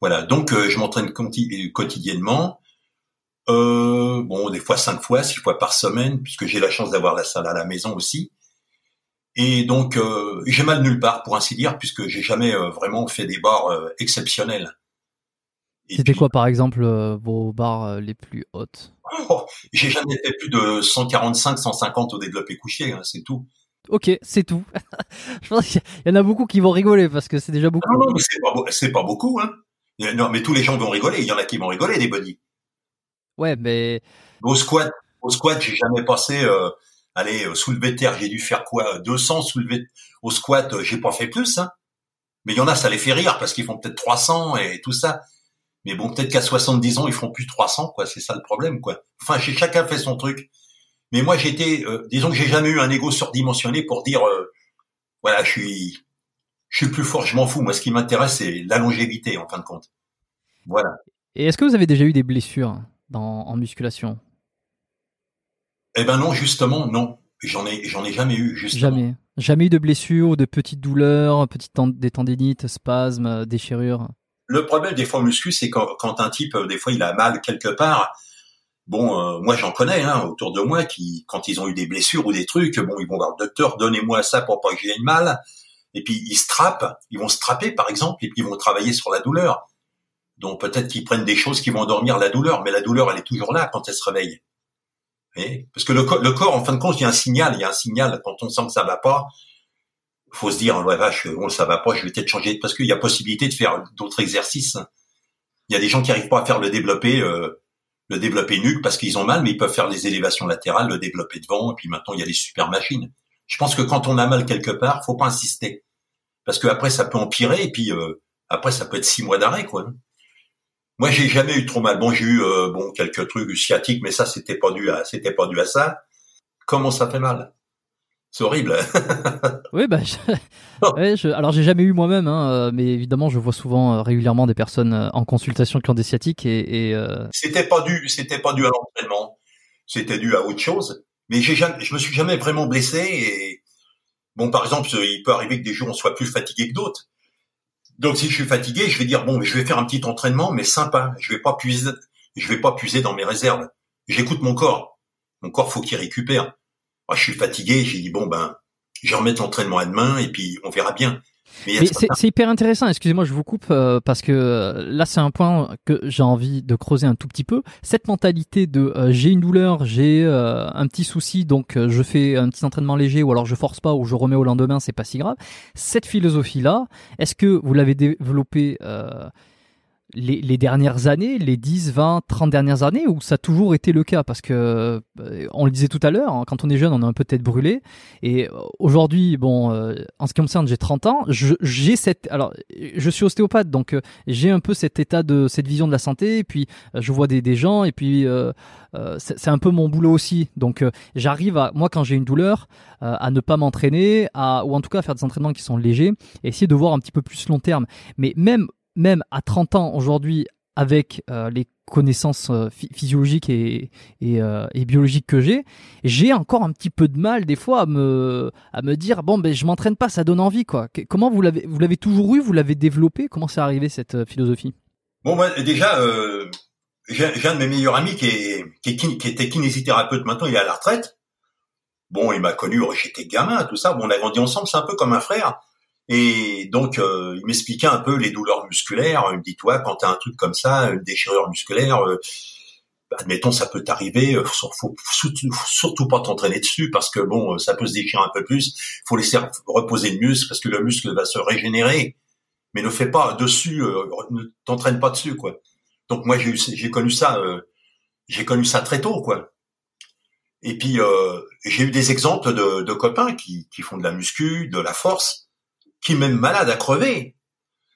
Voilà, donc euh, je m'entraîne quotidiennement. Euh, bon, des fois cinq fois, six fois par semaine, puisque j'ai la chance d'avoir la salle à la maison aussi. Et donc euh, j'ai mal nulle part, pour ainsi dire, puisque j'ai jamais euh, vraiment fait des barres exceptionnelles. C'était quoi, par exemple, vos barres les plus hautes? Oh, J'ai jamais fait plus de 145, 150 au développé couché, hein, c'est tout. Ok, c'est tout. je pense qu'il y en a beaucoup qui vont rigoler parce que c'est déjà beaucoup. Non, non, mais c'est pas, beaucoup, hein. Non, mais tous les gens vont rigoler. Il y en a qui vont rigoler des body. Ouais, mais au squat, au squat, j'ai jamais passé. Euh, allez, euh, soulevé de terre, j'ai dû faire quoi 200 soulevés au squat, euh, j'ai pas fait plus. Hein. Mais il y en a, ça les fait rire parce qu'ils font peut-être 300 et tout ça. Mais bon, peut-être qu'à 70 ans, ils font plus 300, quoi. C'est ça le problème, quoi. Enfin, chacun fait son truc. Mais moi, j'étais, euh, disons que j'ai jamais eu un ego surdimensionné pour dire, euh, voilà, je suis, je suis plus fort, je m'en fous. Moi, ce qui m'intéresse, c'est la longévité, en fin de compte. Voilà. Et est-ce que vous avez déjà eu des blessures dans, en musculation? Eh ben non, justement, non. J'en ai, j'en ai jamais eu, justement. Jamais. Jamais eu de blessures, de petites douleurs, petites des tendinites, spasmes, déchirures? Le problème des fois muscu, c'est quand, quand un type, des fois, il a mal quelque part Bon, euh, moi j'en connais hein, autour de moi qui, quand ils ont eu des blessures ou des trucs, bon, ils vont voir le docteur, donnez-moi ça pour pas que j'aie mal. Et puis ils se trappent, ils vont se trapper par exemple, et puis ils vont travailler sur la douleur. Donc peut-être qu'ils prennent des choses qui vont endormir la douleur, mais la douleur elle est toujours là quand elle se réveille. Et Parce que le, le, corps, en fin de compte, il y a un signal, il y a un signal quand on sent que ça va pas. Faut se dire, ouais vache, bon ça va pas, je vais peut-être changer, parce qu'il y a possibilité de faire d'autres exercices. Il y a des gens qui arrivent pas à faire le développer. Euh, le développer nuque parce qu'ils ont mal, mais ils peuvent faire les élévations latérales, le développer devant, et puis maintenant il y a des super machines. Je pense que quand on a mal quelque part, faut pas insister, parce que après ça peut empirer, et puis euh, après ça peut être six mois d'arrêt, quoi. Moi, j'ai jamais eu trop mal. Bon, j'ai eu euh, bon quelques trucs sciatiques, mais ça, c'était pas dû à, c'était pas dû à ça. Comment ça fait mal? C'est horrible. oui, bah, je... alors j'ai jamais eu moi-même, hein, euh, mais évidemment, je vois souvent euh, régulièrement des personnes en consultation qui ont des sciatiques et. et C'était pas dû, c'était pas dû à l'entraînement. C'était dû à autre chose. Mais j'ai jamais, je me suis jamais vraiment blessé et bon, par exemple, il peut arriver que des jours on soit plus fatigué que d'autres. Donc si je suis fatigué, je vais dire bon, je vais faire un petit entraînement, mais sympa. Je vais pas puiser, je vais pas puiser dans mes réserves. J'écoute mon corps. Mon corps faut qu'il récupère. Moi, je suis fatigué, j'ai dit bon ben, je remettre l'entraînement à demain et puis on verra bien. Mais c'est hyper intéressant. Excusez-moi, je vous coupe euh, parce que euh, là, c'est un point que j'ai envie de creuser un tout petit peu. Cette mentalité de euh, j'ai une douleur, j'ai un petit souci, donc je fais un petit entraînement léger, ou alors je force pas, ou je remets au lendemain, c'est pas si grave. Cette philosophie-là, est-ce que vous l'avez développée les, dernières années, les 10, 20, 30 dernières années, où ça a toujours été le cas Parce que, euh, on le disait tout à l'heure, hein, quand on est jeune, on a un peu tête brûlée. Et euh, aujourd'hui, bon, euh, en ce qui me concerne, j'ai 30 ans. J'ai cette, alors, je suis ostéopathe, donc j'ai un peu cet état de, cette vision de la santé. Et puis, je vois des, des gens, et puis, c'est un peu mon boulot aussi. Donc, j'arrive à, moi, quand j'ai une douleur, à ne pas m'entraîner, à, ou en tout cas à faire des entraînements qui sont légers, et essayer de voir un petit peu plus long terme. Mais même même à 30 ans aujourd'hui, avec euh, les connaissances euh, physiologiques et, euh, et, biologiques que j'ai, j'ai encore un petit peu de mal des fois à me, dire bon ben je m'entraîne pas, ça donne envie quoi. Comment vous l'avez vous l'avez toujours eu, vous l'avez développé, comment c'est arrivé cette philosophie? Bon déjà j'ai un de mes meilleurs amis qui, qui, qui, était kinésithérapeute maintenant, il est à la retraite. Bon, il m'a connu, j'étais gamin, tout ça. Bon, on a grandi ensemble, c'est un peu comme un frère. Et donc, euh, il m'expliquait un peu les douleurs musculaires. Il me dit, toi, quand t'as un truc comme ça, une déchirure musculaire, euh, admettons, ça peut t'arriver. Euh, faut, surtout pas t'entraîner dessus parce que bon, ça peut se déchirer un peu plus. Faut laisser reposer le muscle parce que le muscle va se régénérer. Mais ne fais pas dessus, ne t'entraîne pas dessus, quoi. Donc moi, j'ai j'ai connu ça, j'ai connu ça très tôt, quoi. Et puis j'ai eu des exemples de, de copains qui, qui font de la muscu, de la force qui même malade à crever,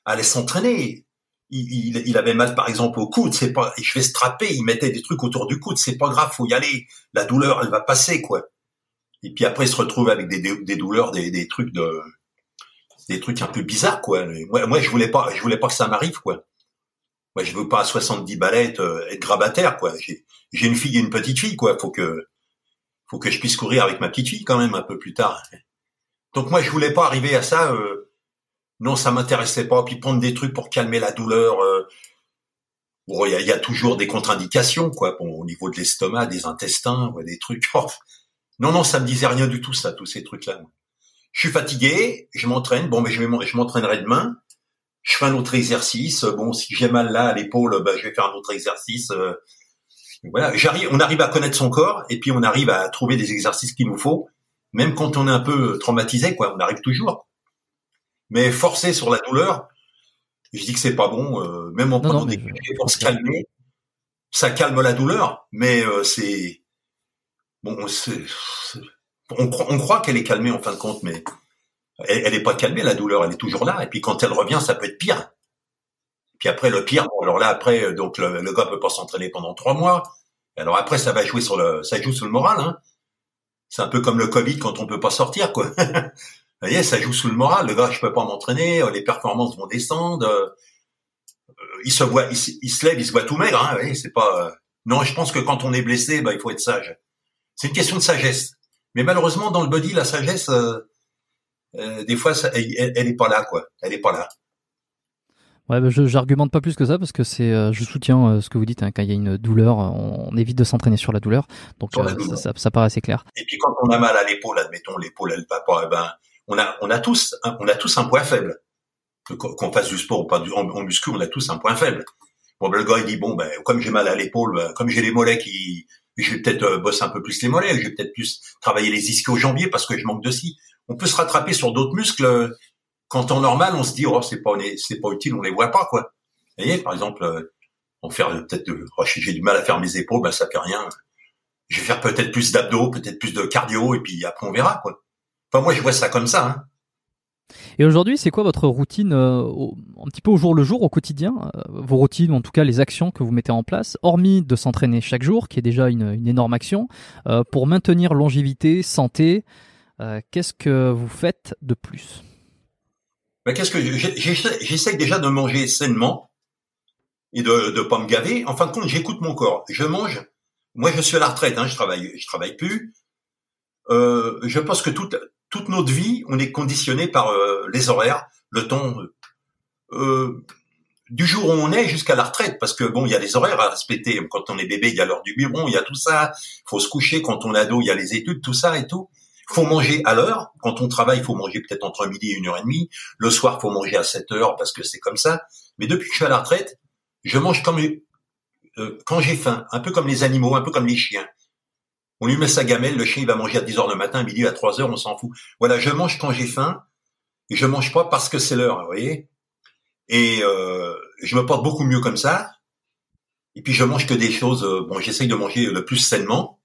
allait s'entraîner. Il, avait mal, par exemple, au coude. C'est pas, je vais strapper. Il mettait des trucs autour du coude. C'est pas grave, faut y aller. La douleur, elle va passer, quoi. Et puis après, il se retrouve avec des, douleurs, des, trucs de, des trucs un peu bizarres, quoi. Moi, moi, je voulais pas, je voulais pas que ça m'arrive, quoi. Moi, je veux pas à 70 balais être, grabataire, quoi. J'ai une fille et une petite fille, quoi. Faut que, faut que je puisse courir avec ma petite fille quand même un peu plus tard. Donc moi, je voulais pas arriver à ça. Euh, non, ça m'intéressait pas. Puis prendre des trucs pour calmer la douleur. Euh, bon, il y a, toujours des contre-indications, quoi. Bon, au niveau de l'estomac, des intestins, des trucs. non, non, ça me disait rien du tout, ça, tous ces trucs-là. Je suis fatigué, je m'entraîne. Bon, mais je, m'entraînerai demain. Je fais un autre exercice. Bon, si j'ai mal là à l'épaule, ben, je vais faire un autre exercice. Euh, voilà, j'arrive, on arrive à connaître son corps et puis on arrive à trouver des exercices qu'il nous faut même quand on est un peu traumatisé, quoi, on arrive toujours. Mais forcer sur la douleur, je dis que c'est pas bon, euh, même en prenant des pour se calmer, ça calme la douleur, mais euh, c'est bon, c'est, on, on, croit qu'elle est calmée en fin de compte, mais elle, elle est pas calmée la douleur, elle est toujours là. Et puis quand elle revient, ça peut être pire. Puis après le pire, bon, alors là après, euh, donc le, le gars peut pas s'entraîner pendant trois mois. Alors après, ça va jouer sur le, ça joue sur le moral. Hein. C'est un peu comme le Covid quand on peut pas sortir, quoi. Vous voyez, ça joue sous le moral. Le gars, je peux pas m'entraîner, euh, les performances vont descendre. Euh, il se voit, il, se lève, il se voit tout maigre. Hein, voyez, c'est pas. Euh, non, je pense que quand on est blessé, bah, il faut être sage. C'est une question de sagesse. Mais malheureusement, dans le body, la sagesse, des fois, elle, elle, est pas là, quoi. Elle est pas là. Ouais, bah, je j'argumente pas plus que ça parce que c'est, euh, je soutiens euh, ce que vous dites. Hein, quand il y a une douleur, on, évite de s'entraîner sur la douleur. Donc euh, Ça, ça, ça, paraît assez clair. Et puis quand on a mal à l'épaule, admettons l'épaule elle va pas, eh ben on a on a tous on a tous un point faible. Qu'on fasse du sport ou pas du, en, en, muscu, on a tous un point faible. Bon, ben, le gars il dit bon ben comme j'ai mal à l'épaule, ben, comme j'ai les mollets qui, je vais peut-être bosser un peu plus les mollets, je vais peut-être plus travailler les ischio-jambiers parce que je manque de scie. On peut se rattraper sur d'autres muscles quand en normal, on se dit oh c'est pas c'est pas utile, on les voit pas quoi. Vous voyez, par exemple, euh, on fait peut-être de, oh, j'ai du mal à faire mes épaules, ben ça fait rien. Je vais faire peut-être plus d'abdos, peut-être plus de cardio, et puis après on verra quoi. Enfin moi je vois ça comme ça. Hein. Et aujourd'hui, c'est quoi votre routine euh, un petit peu au jour le jour, au quotidien euh, Vos routines, ou en tout cas les actions que vous mettez en place, hormis de s'entraîner chaque jour, qui est déjà une, une énorme action, euh, pour maintenir longévité, santé, euh, qu'est-ce que vous faites de plus? Ben, Qu'est-ce que j'essaie déjà de manger sainement et de ne pas me gaver. En fin de compte, j'écoute mon corps. Je mange. Moi, je suis à la retraite. Hein, je travaille, je travaille plus. Euh, je pense que toute toute notre vie, on est conditionné par euh, les horaires, le temps euh, du jour où on est jusqu'à la retraite, parce que bon, il y a des horaires à respecter. Quand on est bébé, il y a l'heure du biberon, il y a tout ça. Faut se coucher. Quand on est ado, il y a les études, tout ça et tout. Faut manger à l'heure. Quand on travaille, il faut manger peut-être entre midi et une heure et demie. Le soir, faut manger à 7 heures parce que c'est comme ça. Mais depuis que je suis à la retraite, je mange euh, quand j'ai faim, un peu comme les animaux, un peu comme les chiens. On lui met sa gamelle, le chien il va manger à 10 heures le matin, midi à 3 heures, on s'en fout. Voilà, je mange quand j'ai faim et je mange pas parce que c'est l'heure, vous voyez. Et euh, je me porte beaucoup mieux comme ça. Et puis je mange que des choses. Euh, bon, j'essaye de manger le plus sainement,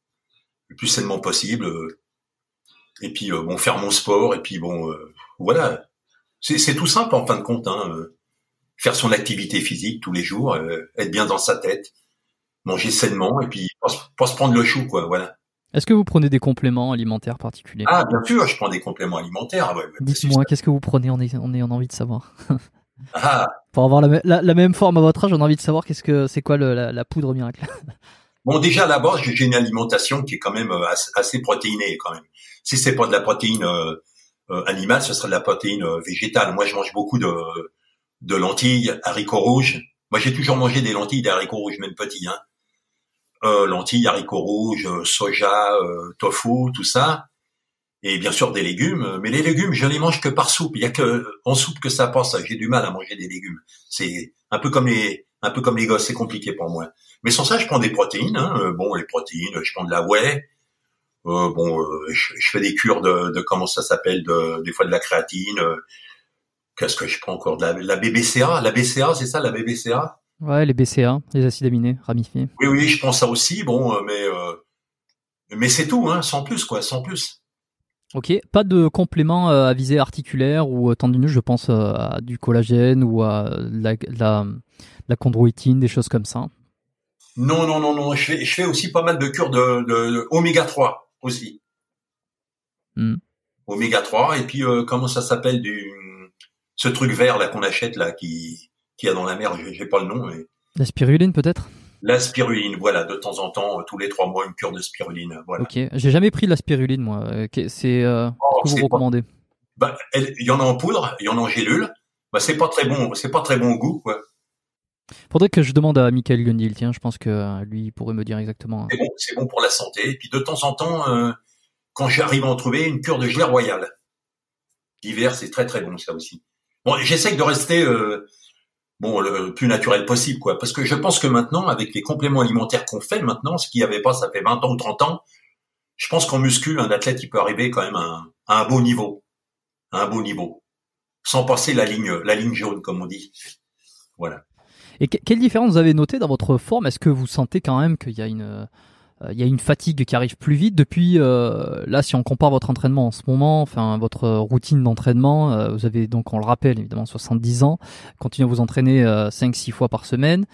le plus sainement possible. Euh, et puis euh, bon, faire mon sport. Et puis bon, voilà. C'est tout simple en fin de compte. Hein, faire son activité physique tous les jours, être bien dans sa tête, manger sainement et puis pas, se prendre le chou, quoi. Voilà. Est-ce que vous prenez des compléments alimentaires particuliers? Ah, bien sûr, je prends des compléments alimentaires. Ouais, Dites-moi, qu'est-ce que vous prenez? On est, on est en envie de savoir. ah. Pour avoir la, la, la, même forme à votre âge, on a envie de savoir qu'est-ce que c'est quoi le, la, la, poudre miracle. Bon, déjà à la base, j'ai une alimentation qui est quand même euh, assez, assez protéinée quand même. Si c'est pas de la protéine euh, euh, animale, ce serait de la protéine euh, végétale. Moi, je mange beaucoup de, de lentilles, haricots rouges. Moi, j'ai toujours mangé des lentilles, des haricots rouges, même petits. Hein euh, lentilles, haricots rouges, soja, euh, tofu, tout ça, et bien sûr des légumes. Mais les légumes, je les mange que par soupe. Il y a que en soupe que ça passe. J'ai du mal à manger des légumes. C'est un peu comme les un peu comme les gosses, c'est compliqué pour moi. Mais sans ça, je prends des protéines. Hein. Bon, les protéines, je prends de la whey. Euh, bon, je, je, fais des cures de, de comment ça s'appelle, de, des fois de la créatine. Qu'est-ce que je prends encore de la, la BBCA La BCA, c'est ça, la BBCA Ouais, les BCA, les acides aminés ramifiés. Oui, oui, je pense ça aussi. Bon, euh, mais euh, mais c'est tout, hein, sans plus, quoi, sans plus. Ok, pas de complément euh, à visée articulaire ou tendineux, je pense à du collagène ou à la, la, la chondroïtine, des choses comme ça. Non, non, non, non. Je fais, je fais aussi pas mal de cures de, de, de oméga 3 aussi. Hmm. Oméga 3 et puis comment ça s'appelle du ce truc vert là qu'on achète là qui qu'il y a dans la mer, j'ai pas le nom. Mais... La spiruline peut-être? La spiruline, voilà, de temps en temps, tous les trois mois, une cure de spiruline. Voilà. Ok, j'ai jamais pris de la spiruline, moi. Euh, c'est euh, oh, ce que vous recommandez? Bah, Il y en a en poudre, il y en a en gélule. Bah, c'est pas très bon, c'est pas très bon au goût, quoi. Faudrait que je demande à Michael Gundil, tiens, je pense que euh, lui pourrait me dire exactement. C'est bon, c'est pour la santé. Et puis de temps en temps, euh, quand j'arrive à en trouver, une cure de gelée royale. L'hiver, c'est très très bon ça aussi. Bon, j'essaye de rester euh, bon le plus naturel possible quoi parce que je pense que maintenant avec les compléments alimentaires qu'on fait maintenant ce qu'il n'y avait pas ça fait 20 ans ou 30 ans je pense qu'en muscu un athlète il peut arriver quand même à un, à un beau niveau à un beau niveau sans passer la ligne la ligne jaune comme on dit voilà et quelle différence vous avez noté dans votre forme? Est-ce que vous sentez quand même qu'il y a une euh, il y a une fatigue qui arrive plus vite depuis euh, là si on compare votre entraînement en ce moment enfin votre routine d'entraînement euh, vous avez donc on le rappelle évidemment 70 ans continuez à vous entraîner 5 6 fois par semaine.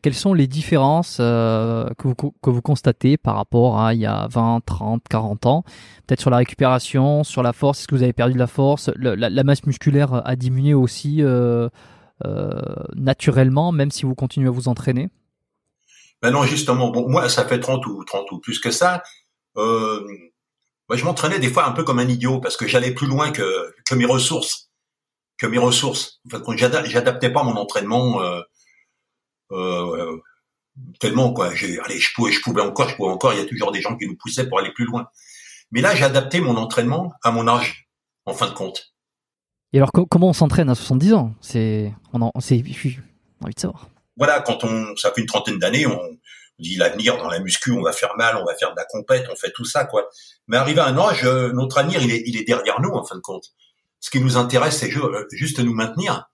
Quelles sont les différences que vous que vous constatez par rapport à il y a 20 30 40 ans? Peut-être sur la récupération sur la force est-ce que vous avez perdu de la force? La, la, masse musculaire a diminué aussi naturellement même si vous continuez à vous entraîner? Ben non, justement, bon, moi, ça fait 30 ou 30 ou plus que ça. Euh, moi, je m'entraînais des fois un peu comme un idiot parce que j'allais plus loin que, mes ressources, que mes ressources. J'adaptais pas mon entraînement euh, euh, tellement quoi. Allez, je pouvais, je pouvais encore, je pouvais encore. Il y a toujours des gens qui nous poussaient pour aller plus loin. Mais là, j'ai adapté mon entraînement à mon âge, en fin de compte. Et alors, comment on s'entraîne à 70 ans? C'est, on, j'ai envie de savoir voilà, quand on, ça fait une trentaine d'années, on dit l'avenir dans la muscu, on va faire mal, on va faire de la compète, on fait tout ça, quoi. Mais arrivé à un âge, euh, notre avenir, il est, il est derrière nous, en fin de compte. Ce qui nous intéresse, c'est euh, juste nous maintenir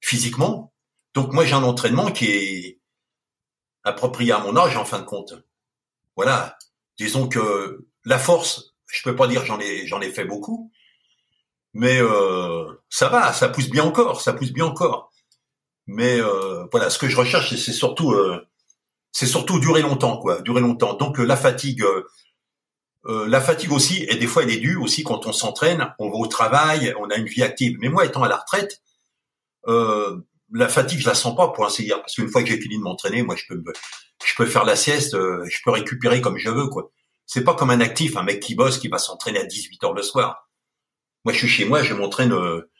physiquement. Donc moi, j'ai un entraînement qui est approprié à mon âge, en fin de compte. Voilà. Disons que la force, je peux pas dire j'en ai, j'en ai fait beaucoup, Mais euh, ça va, ça pousse bien encore, ça pousse bien encore. Mais euh, voilà, ce que je recherche, c'est surtout, euh, c'est surtout durer longtemps, quoi, durer longtemps. Donc la fatigue, la fatigue aussi, et des fois elle est due aussi quand on s'entraîne, on va au travail, on a une vie active. Mais moi, étant à la retraite, la fatigue, je la sens pas pour ainsi dire, parce qu'une fois que j'ai fini de m'entraîner, moi, je peux, je peux faire la sieste, je peux récupérer comme je veux, quoi. C'est pas comme un actif, un mec qui bosse, qui va s'entraîner à 18 heures le soir. Moi, je suis chez moi, je m'entraîne, euh,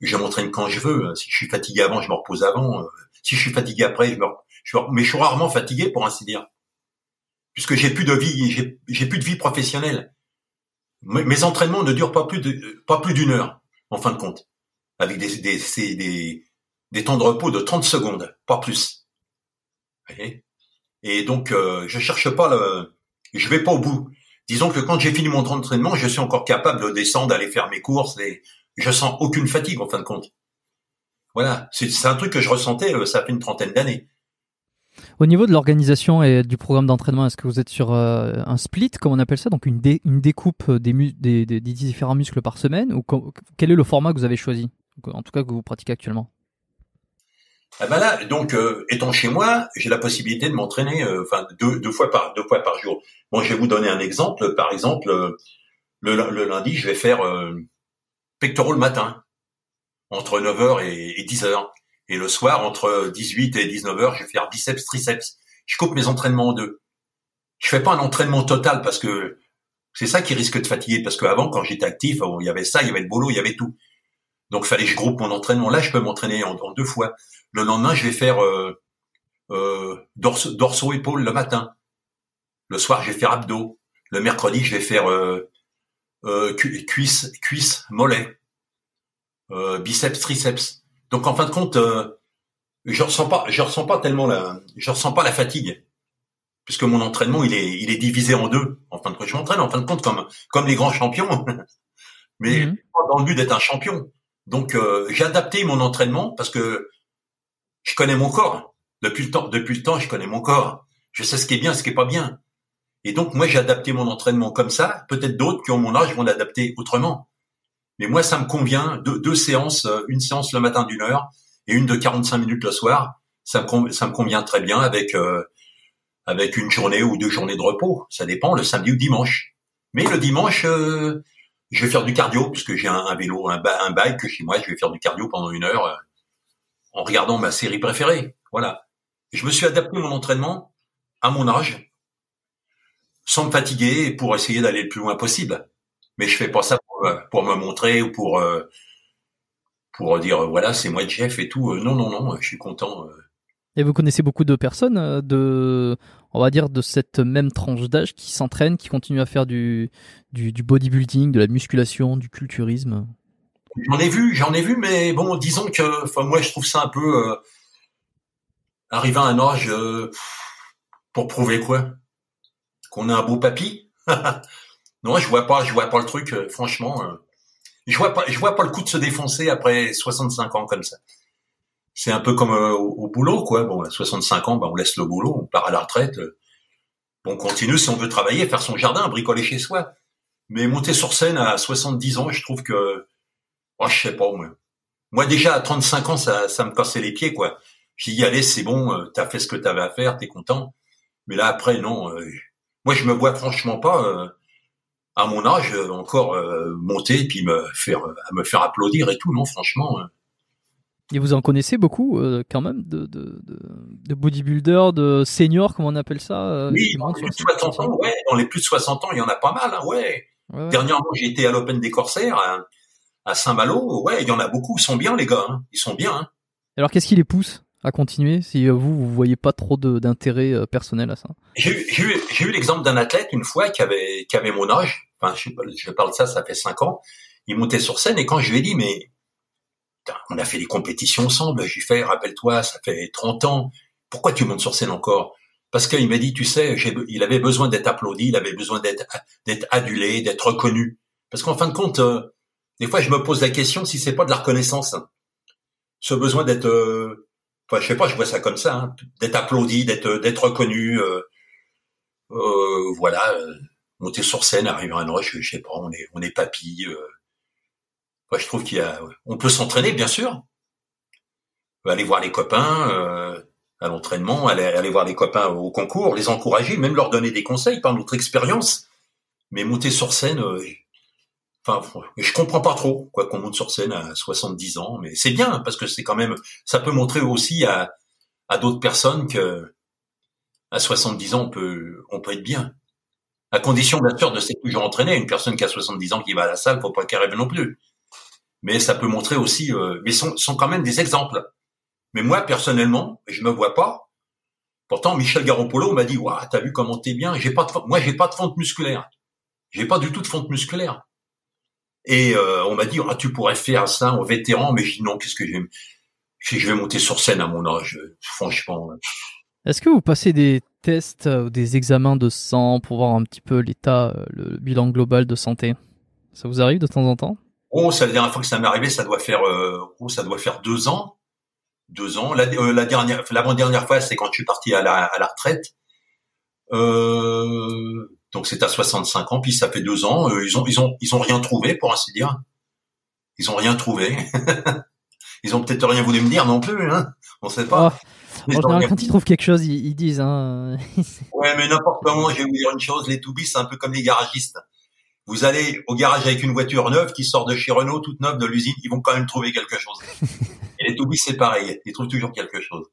je m'entraîne quand je veux. Si je suis fatigué avant, je me repose avant. Euh, si je suis fatigué après, je me, je mais je suis rarement fatigué, pour ainsi dire, puisque j'ai plus de vie, j'ai plus de vie professionnelle. Mes, entraînements ne durent pas plus de, pas plus d'une heure, en fin de compte, avec des, des, des, des temps de repos de 30 secondes, pas plus. Et donc, euh, je cherche pas le, je vais pas au bout. Disons que quand j'ai fini mon entraînement, je suis encore capable de descendre, d'aller faire mes courses et je sens aucune fatigue en fin de compte. Voilà, c'est un truc que je ressentais, euh, ça fait une trentaine d'années. Au niveau de l'organisation et du programme d'entraînement, est-ce que vous êtes sur euh, un split, comme on appelle ça, donc une, une découpe des, des, des, différents muscles par semaine, ou quel est le format que vous avez choisi, en tout cas que vous pratiquez actuellement? Ah ben là, donc euh, étant chez moi, j'ai la possibilité de m'entraîner, euh, enfin deux, deux fois par deux fois par jour. Bon, je vais vous donner un exemple. Par exemple, euh, le, lundi, je vais faire pectoraux le matin entre 9h et, 10h, et le soir entre 18 et 19h, je vais faire biceps triceps. Je coupe mes entraînements en deux. Je fais pas un entraînement total parce que c'est ça qui risque de fatiguer parce qu'avant, quand j'étais actif, il y avait ça, il y avait le boulot, il y avait tout. Donc, fallait que je groupe mon entraînement. Là, je peux m'entraîner en, deux fois. Le lendemain, je vais faire euh, euh, dorso, le matin. Le soir, je vais faire abdos. Le mercredi, je vais faire euh, euh cuisse, cuisse, mollet, euh, biceps, triceps. Donc, en fin de compte, euh, je ressens pas, je ressens pas tellement la, je ressens pas la fatigue, puisque mon entraînement, il est, il est divisé en deux. En fin de compte, je m'entraîne en fin de compte comme, comme les grands champions, mais mhm. pas dans le but d'être un champion. Donc euh, j'ai adapté mon entraînement parce que je connais mon corps. Depuis le temps, depuis le temps, je connais mon corps. Je sais ce qui est bien, ce qui est pas bien. Et donc moi j'ai adapté mon entraînement comme ça. Peut-être d'autres qui ont mon âge vont l'adapter autrement. Mais moi ça me convient. Deux, séances, euh, une séance le matin d'une heure et une de 45 minutes le soir. Ça me, convient très bien avec euh, avec une journée ou deux journées de repos. Ça dépend le samedi ou dimanche. Mais le dimanche, je vais faire du cardio puisque j'ai un, vélo, un, un, bike chez moi. Je vais faire du cardio pendant une heure euh, en regardant ma série préférée. Voilà. je me suis adapté mon entraînement à mon âge, sans me fatiguer, pour essayer d'aller le plus loin possible. Mais je fais pas ça pour, euh, pour me montrer ou pour euh, pour dire voilà c'est moi Jeff et tout. Non non non, je suis content. Et vous connaissez beaucoup de personnes de on va dire, de cette même tranche d'âge qui s'entraînent, qui continuent à faire du, du, bodybuilding, de la musculation, du culturisme? J'en ai vu, j'en ai vu, mais bon, disons que, enfin, moi, je trouve ça un peu euh, arriver à un âge euh, pour prouver quoi Qu'on a un beau papy Non, je vois pas, je vois pas le truc, euh, franchement. je vois pas, je vois pas le coup de se défoncer après 65 ans comme ça c'est un peu comme euh, au, boulot, quoi. Bon, à 65 ans, bah, on laisse le boulot, on part à la retraite. Euh, on continue si on veut travailler, faire son jardin, bricoler chez soi. Mais monter sur scène à 70 ans, je trouve que, oh, je sais pas, moi. Moi, déjà, à 35 ans, ça, ça me cassait les pieds, quoi. J'y allez, c'est bon, euh, t'as fait ce que t'avais à faire, t'es content. Mais là, après, non. Moi, je me vois franchement pas, à mon âge, encore monter et puis me faire, me faire applaudir et tout, non, franchement. Et vous en connaissez beaucoup euh, quand même de, de, de, de bodybuilders, de seniors, comment on appelle ça euh, Oui, dans les, plus de 60 ans, ouais, dans les plus de 60 ans, il y en a pas mal, hein, ouais. Dernièrement, j'ai été à l'Open des Corsaires à, Saint-Malo, ouais, il y en a beaucoup, ils sont bien les gars, hein. ils sont bien. Hein. Alors qu'est-ce qui les pousse? À continuer si euh, vous, vous voyez pas trop d'intérêt personnel à ça? J'ai eu, l'exemple d'un athlète une fois qui avait, qui avait mon âge, enfin je, parle de ça, ça fait 5 ans, il montait sur scène et quand je lui ai dit, mais on a fait des compétitions ensemble. J'ai fait, rappelle-toi, ça fait 30 ans. Pourquoi tu montes sur scène encore? Parce qu'il m'a dit, tu sais, il avait besoin d'être applaudi, il avait besoin d'être adulé, d'être reconnu. Parce qu'en fin de compte, euh, des fois, je me pose la question si c'est pas de la reconnaissance. Ce besoin d'être, euh, je sais pas, je vois ça comme ça, hein, d'être applaudi, d'être d'être reconnu. Euh, voilà, monter sur scène, arriver à un je, je sais pas, on est on est papy je trouve qu'il y a, on peut s'entraîner, bien sûr. Aller voir les copains euh, à l'entraînement, aller, voir les copains au concours, les encourager, même leur donner des conseils par notre expérience. Mais monter sur scène, euh, enfin, je comprends pas trop quoi qu'on monte sur scène à 70 ans, mais c'est bien parce que c'est quand même, ça peut montrer aussi à, d'autres personnes que à 70 ans on peut on peut être bien. À condition bien sûr de s'être toujours entraîné. Une personne qui a 70 ans qui va à la salle, faut pas qu'elle rêve non plus mais ça peut montrer aussi, euh, mais sont, sont quand même des exemples. Mais moi, personnellement, je me vois pas. Pourtant, Michel Garoppolo m'a dit, waouh, t'as vu comment t'es bien. Moi, j'ai pas de fonte musculaire. J'ai pas du tout de fonte musculaire. Et euh, on m'a dit, ah, tu pourrais faire ça en vétéran, mais je dis non, qu'est-ce que je vais, je vais monter sur scène à mon âge, franchement. Est-ce que vous passez des tests ou des examens de sang pour voir un petit peu l'état, euh, le bilan global de santé? Ça vous arrive de temps en temps? Oh, c'est la dernière fois que ça m'est arrivé, ça doit faire, euh, oh, ça doit faire deux ans, deux ans. La, euh, la dernière, l'avant-dernière fois, c'est quand je suis parti à la, à la retraite. Euh, donc c'est à 65 ans, puis ça fait deux ans. Euh, ils ont, ils ont, ils ont rien trouvé, pour ainsi dire. Ils ont rien trouvé. ils ont peut-être rien voulu me dire non plus, hein. On sait pas. Oh. En général, quand ils trouvent quelque chose, ils, ils disent. Hein. ouais, mais n'importe comment, je vais vous dire une chose, les toubis, c'est un peu comme les garagistes. Vous allez au garage avec une voiture neuve qui sort de chez Renault, toute neuve de l'usine, ils vont quand même trouver quelque chose. Et les Toubib, c'est pareil, ils trouvent toujours quelque chose.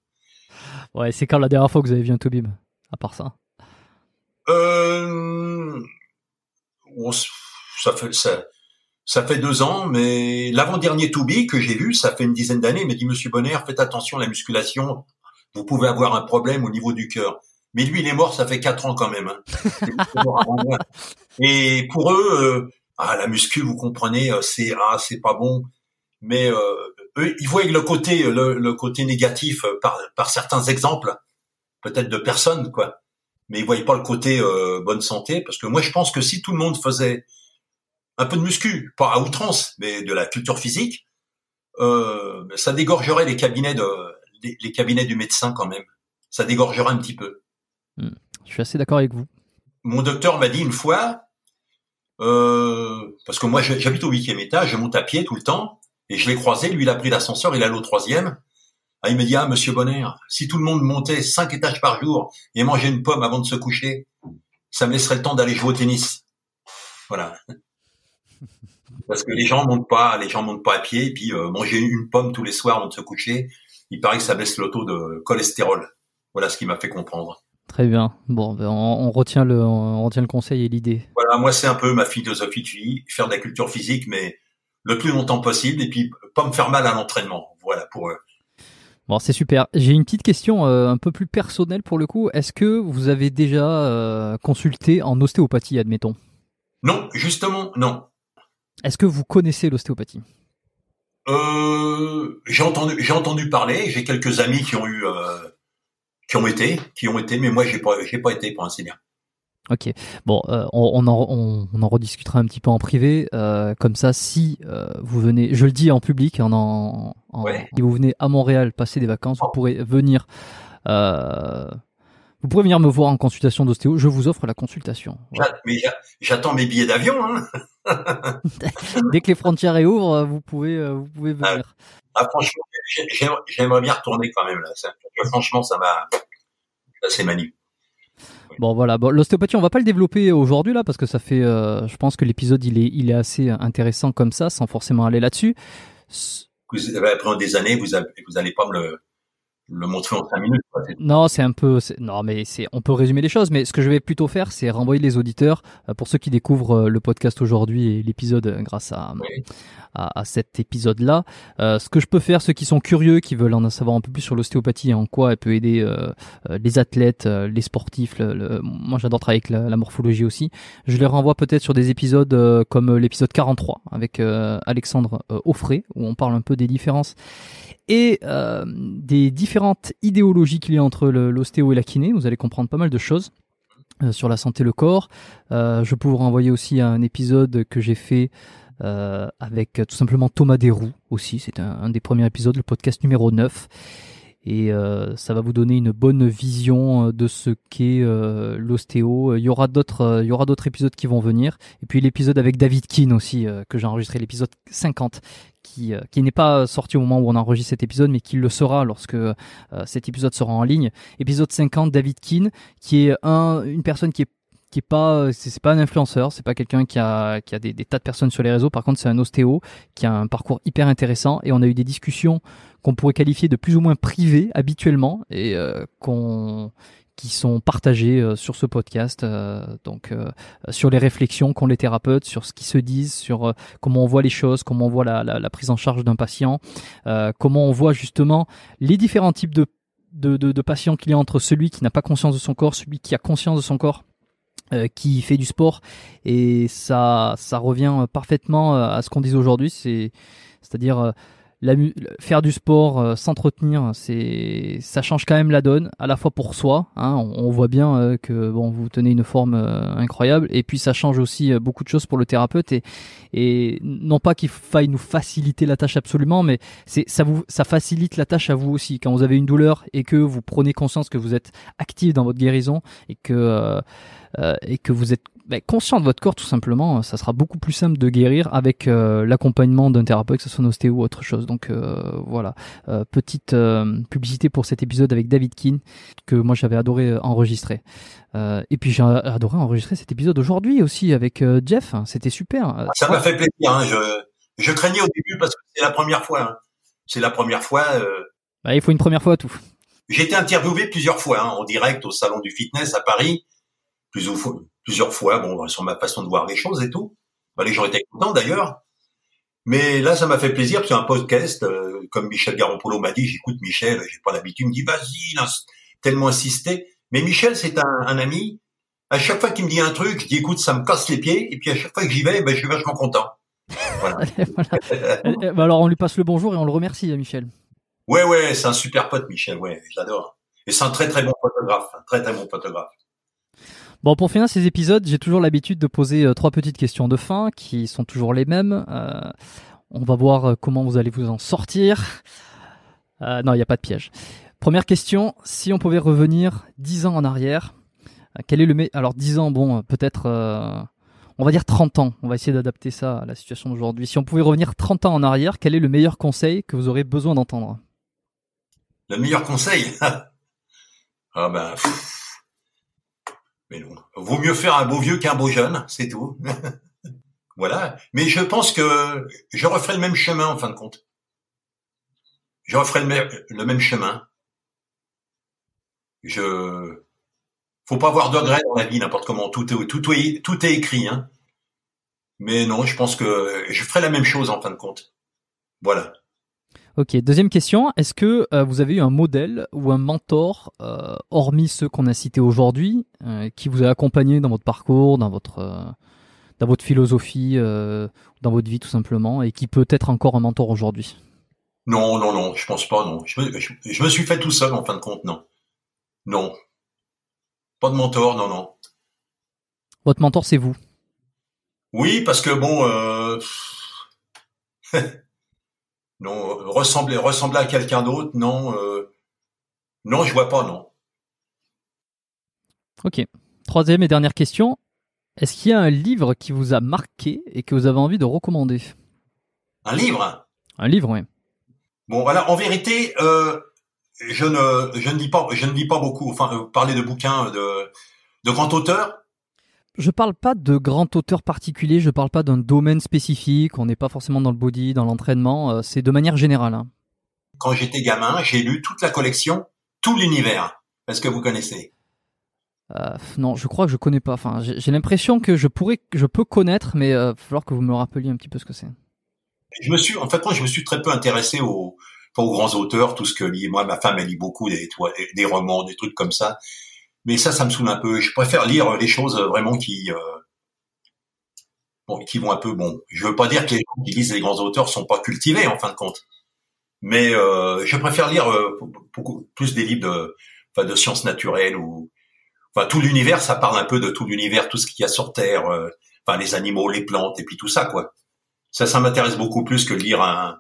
Ouais, c'est quand la dernière fois que vous avez vu un Toubib, à part ça euh... ça fait ça, ça fait deux ans, mais l'avant-dernier Toubib que j'ai vu, ça fait une dizaine d'années, m'a dit Monsieur Bonner, faites attention à la musculation, vous pouvez avoir un problème au niveau du cœur. Mais lui, il est mort, ça fait quatre ans quand même. Hein. Et pour eux, euh, ah la muscu, vous comprenez, euh, c'est ah c'est pas bon. Mais euh, eux, ils voient le côté le, côté négatif par par certains exemples, peut-être de personnes quoi. Mais ils voyaient pas le côté bonne santé parce que moi je pense que si tout le monde faisait un peu de muscu, pas à outrance, mais de la culture physique, ça dégorgerait les cabinets de les cabinets du médecin quand même. Ça dégorgerait un petit peu. Hmm. Je suis assez d'accord avec vous. Mon docteur m'a dit une fois, euh, parce que moi j'habite au huitième étage, je monte à pied tout le temps, et je l'ai croisé, lui il a pris l'ascenseur, il allait au troisième. Ah, il me dit, ah monsieur Bonner, si tout le monde montait cinq étages par jour et mangeait une pomme avant de se coucher, ça me laisserait le temps d'aller jouer au tennis. Voilà. Parce que les gens montent pas, les gens montent pas à pied, et puis euh, manger une pomme tous les soirs avant de se coucher, il paraît que ça baisse le taux de cholestérol. Voilà ce qui m'a fait comprendre. Très bien. Bon, ben on, retient le, on retient le conseil et l'idée. Voilà, moi c'est un peu ma philosophie de vie, faire de la culture physique, mais le plus longtemps possible, et puis pas me faire mal à l'entraînement. Voilà pour eux. Bon, c'est super. J'ai une petite question euh, un peu plus personnelle pour le coup. Est-ce que vous avez déjà euh, consulté en ostéopathie, admettons? Non, justement, non. Est-ce que vous connaissez l'ostéopathie? Euh, J'ai entendu, j'ai entendu parler. J'ai quelques amis qui ont eu euh, qui ont été, qui ont été, mais moi j'ai pas, j'ai pas été pour ainsi dire. Ok, bon, euh, on, en, on, en rediscutera un petit peu en privé, euh, comme ça, si euh, vous venez, je le dis en public, en, en, si vous venez à Montréal passer des vacances, vous pourrez venir, vous pourrez venir me voir en consultation d'ostéo. Je vous offre la consultation. Mais j'attends mes billets d'avion. Hein Dès que les frontières réouvrent, vous pouvez, vous pouvez venir. Ah, franchement, j'aimerais bien retourner quand même là. franchement, ça m'a, c'est magnifique. Bon voilà, bon, l'ostéopathie on va pas le développer aujourd'hui là parce que ça fait, euh, je pense que l'épisode il est, il est assez intéressant comme ça sans forcément aller là-dessus. Vous avez après des années, vous, avez, vous allez pas me le, le montrer en 5 minutes. Non, c'est un peu. Non, mais c'est. On peut résumer les choses, mais ce que je vais plutôt faire, c'est renvoyer les auditeurs euh, pour ceux qui découvrent euh, le podcast aujourd'hui et l'épisode euh, grâce à, à, cet épisode-là. ce que je peux faire, ceux qui sont curieux, qui veulent en savoir un peu plus sur l'ostéopathie et en quoi elle peut aider les athlètes, les sportifs. Le, moi, j'adore travailler avec la, morphologie aussi. Je les renvoie peut-être sur des épisodes comme l'épisode 43 avec Alexandre Offray, où on parle un peu des différences et euh, des différentes idéologies qu'il y a entre l'ostéo et la kiné. Vous allez comprendre pas mal de choses euh, sur la santé, le corps. Euh, je peux vous renvoyer aussi à un épisode que j'ai fait avec tout simplement Thomas Desroux aussi. C'est un, des premiers épisodes, le podcast numéro 9. Et euh, ça va vous donner une bonne vision de ce qu'est euh, l'ostéo. Il y aura d'autres, il y aura d'autres épisodes qui vont venir, et puis l'épisode avec David Keane aussi que j'ai enregistré, l'épisode 50, qui, qui n'est pas sorti au moment où on enregistre cet épisode, mais qui le sera lorsque cet épisode sera en ligne. Épisode 50, David Keane, qui est un, une personne qui est qui est pas c'est pas un influenceur, c'est pas quelqu'un qui a qui a des, tas de personnes sur les réseaux. Par contre, c'est un ostéo qui a un parcours hyper intéressant et on a eu des discussions qu'on pourrait qualifier de plus ou moins privées habituellement et euh, qu'on qui sont partagées euh, sur ce podcast, euh, donc sur les réflexions qu'ont les thérapeutes, sur ce qu'ils se disent, sur comment on voit les choses, comment on voit la, prise en charge d'un patient, comment on voit justement les différents types de, de, de, patients qu'il y a entre celui qui n'a pas conscience de son corps, celui qui a conscience de son corps euh, qui fait du sport. Et ça ça revient parfaitement euh, à ce qu'on disait aujourd'hui. C'est c'est-à-dire euh, faire du sport, euh, s'entretenir, c'est ça change quand même la donne, à la fois pour soi. Hein, on, voit bien euh, que bon, vous tenez une forme euh, incroyable, et puis ça change aussi beaucoup de choses pour le thérapeute. Et, et non pas qu'il faille nous faciliter la tâche absolument, mais c'est ça vous ça facilite la tâche à vous aussi quand vous avez une douleur et que vous prenez conscience que vous êtes actif dans votre guérison et que et que vous êtes ben, conscient de votre corps tout simplement, ça sera beaucoup plus simple de guérir avec euh, l'accompagnement d'un thérapeute, que ce soit un ostéo ou autre chose. Donc euh, voilà, euh, petite publicité pour cet épisode avec David Keane que moi j'avais adoré enregistrer. et puis j'ai adoré enregistrer cet épisode aujourd'hui aussi avec Jeff, c'était super. Ça m'a fait plaisir, hein. je, je craignais au début parce que c'est la première fois. Hein. C'est la première fois. Bah, il faut une première fois à tout. J'ai été interviewé plusieurs fois hein, en direct au salon du fitness à Paris, plus ou, plusieurs fois, bon, sur ma façon de voir les choses et tout. les gens étaient contents d'ailleurs. Mais là, ça m'a fait plaisir parce qu'un podcast, euh, comme Michel Garoppolo m'a dit, j'écoute Michel, j'ai pas l'habitude, il me dit vas-y, tellement insisté. Mais Michel, c'est un, ami. À chaque fois qu'il me dit un truc, je dis écoute, ça me casse les pieds. Et puis à chaque fois que j'y vais, ben, je suis vachement content. Voilà. Bah, alors on lui passe le bonjour et on le remercie, hein, Michel. Ouais, ouais, c'est un super pote, Michel. Ouais, j'adore. Et c'est un très très bon photographe, un très très bon photographe. Bon, pour finir ces épisodes, j'ai toujours l'habitude de poser euh, trois petites questions de fin qui sont toujours les mêmes. Euh, on va voir euh, comment vous allez vous en sortir. non, il n'y a pas de piège. Première question, si on pouvait revenir dix ans en arrière, quel est le meilleur... Alors dix ans, bon, peut-être... on va dire 30 ans. On va essayer d'adapter ça à la situation d'aujourd'hui. Si on pouvait revenir 30 ans en arrière, quel est le meilleur conseil que vous aurez besoin d'entendre? Le meilleur conseil? Ah ben... Mais. Vaut mieux faire un beau vieux qu'un beau jeune, c'est tout. voilà. Mais je pense que je referai le même chemin en fin de compte. Je referai le, même chemin. Je, faut pas avoir de regrets dans la vie, n'importe comment. Tout est écrit, hein. Mais non, je pense que je ferai la même chose en fin de compte. Voilà. Ok, deuxième question. Est-ce que euh, vous avez eu un modèle ou un mentor, euh, hormis ceux qu'on a cités aujourd'hui, euh, qui vous a accompagné dans votre parcours, dans votre, dans votre philosophie, dans votre vie tout simplement, et qui peut être encore un mentor aujourd'hui? Non, non, non, je pense pas, non. Je me, je me, suis fait tout seul en fin de compte, non. Non. Pas de mentor, non, non. Votre mentor, c'est vous? Oui, parce que bon... Non, ressembler, ressembler à quelqu'un d'autre, non. Euh, non, je vois pas, non. Ok. Troisième et dernière question. Est-ce qu'il y a un livre qui vous a marqué et que vous avez envie de recommander? Un livre? Un livre, oui. Bon, voilà. En vérité, euh, je ne, je ne lis pas, je ne lis pas beaucoup. Enfin, euh, parler de bouquins de, de grands auteurs. Je parle pas de grand auteur particulier, je parle pas d'un domaine spécifique, on n'est pas forcément dans le body, dans l'entraînement, euh, c'est de manière générale. Hein. Quand j'étais gamin, j'ai lu toute la collection, tout l'univers. Est-ce que vous connaissez? Euh, Non, je crois que je connais pas. Enfin, j'ai l'impression que je pourrais, je peux connaître, mais il euh, va falloir que vous me rappeliez un petit peu ce que c'est. Je me suis, en fait, moi, je me suis très peu intéressé aux, aux grands auteurs, tout ce que lit. Moi, ma femme, elle lit beaucoup des, des romans, des trucs comme ça. Mais ça, ça me saoule un peu. Je préfère lire les choses vraiment qui, euh, bon, qui vont un peu bon. Je veux pas dire que les gens qui lisent les grands auteurs sont pas cultivés en fin de compte, mais euh, je préfère lire euh, beaucoup plus des livres de, enfin, de sciences naturelles ou, enfin, tout l'univers. Ça parle un peu de tout l'univers, tout ce qu'il y a sur Terre, euh, enfin, les animaux, les plantes et puis tout ça, quoi. Ça, ça m'intéresse beaucoup plus que lire un,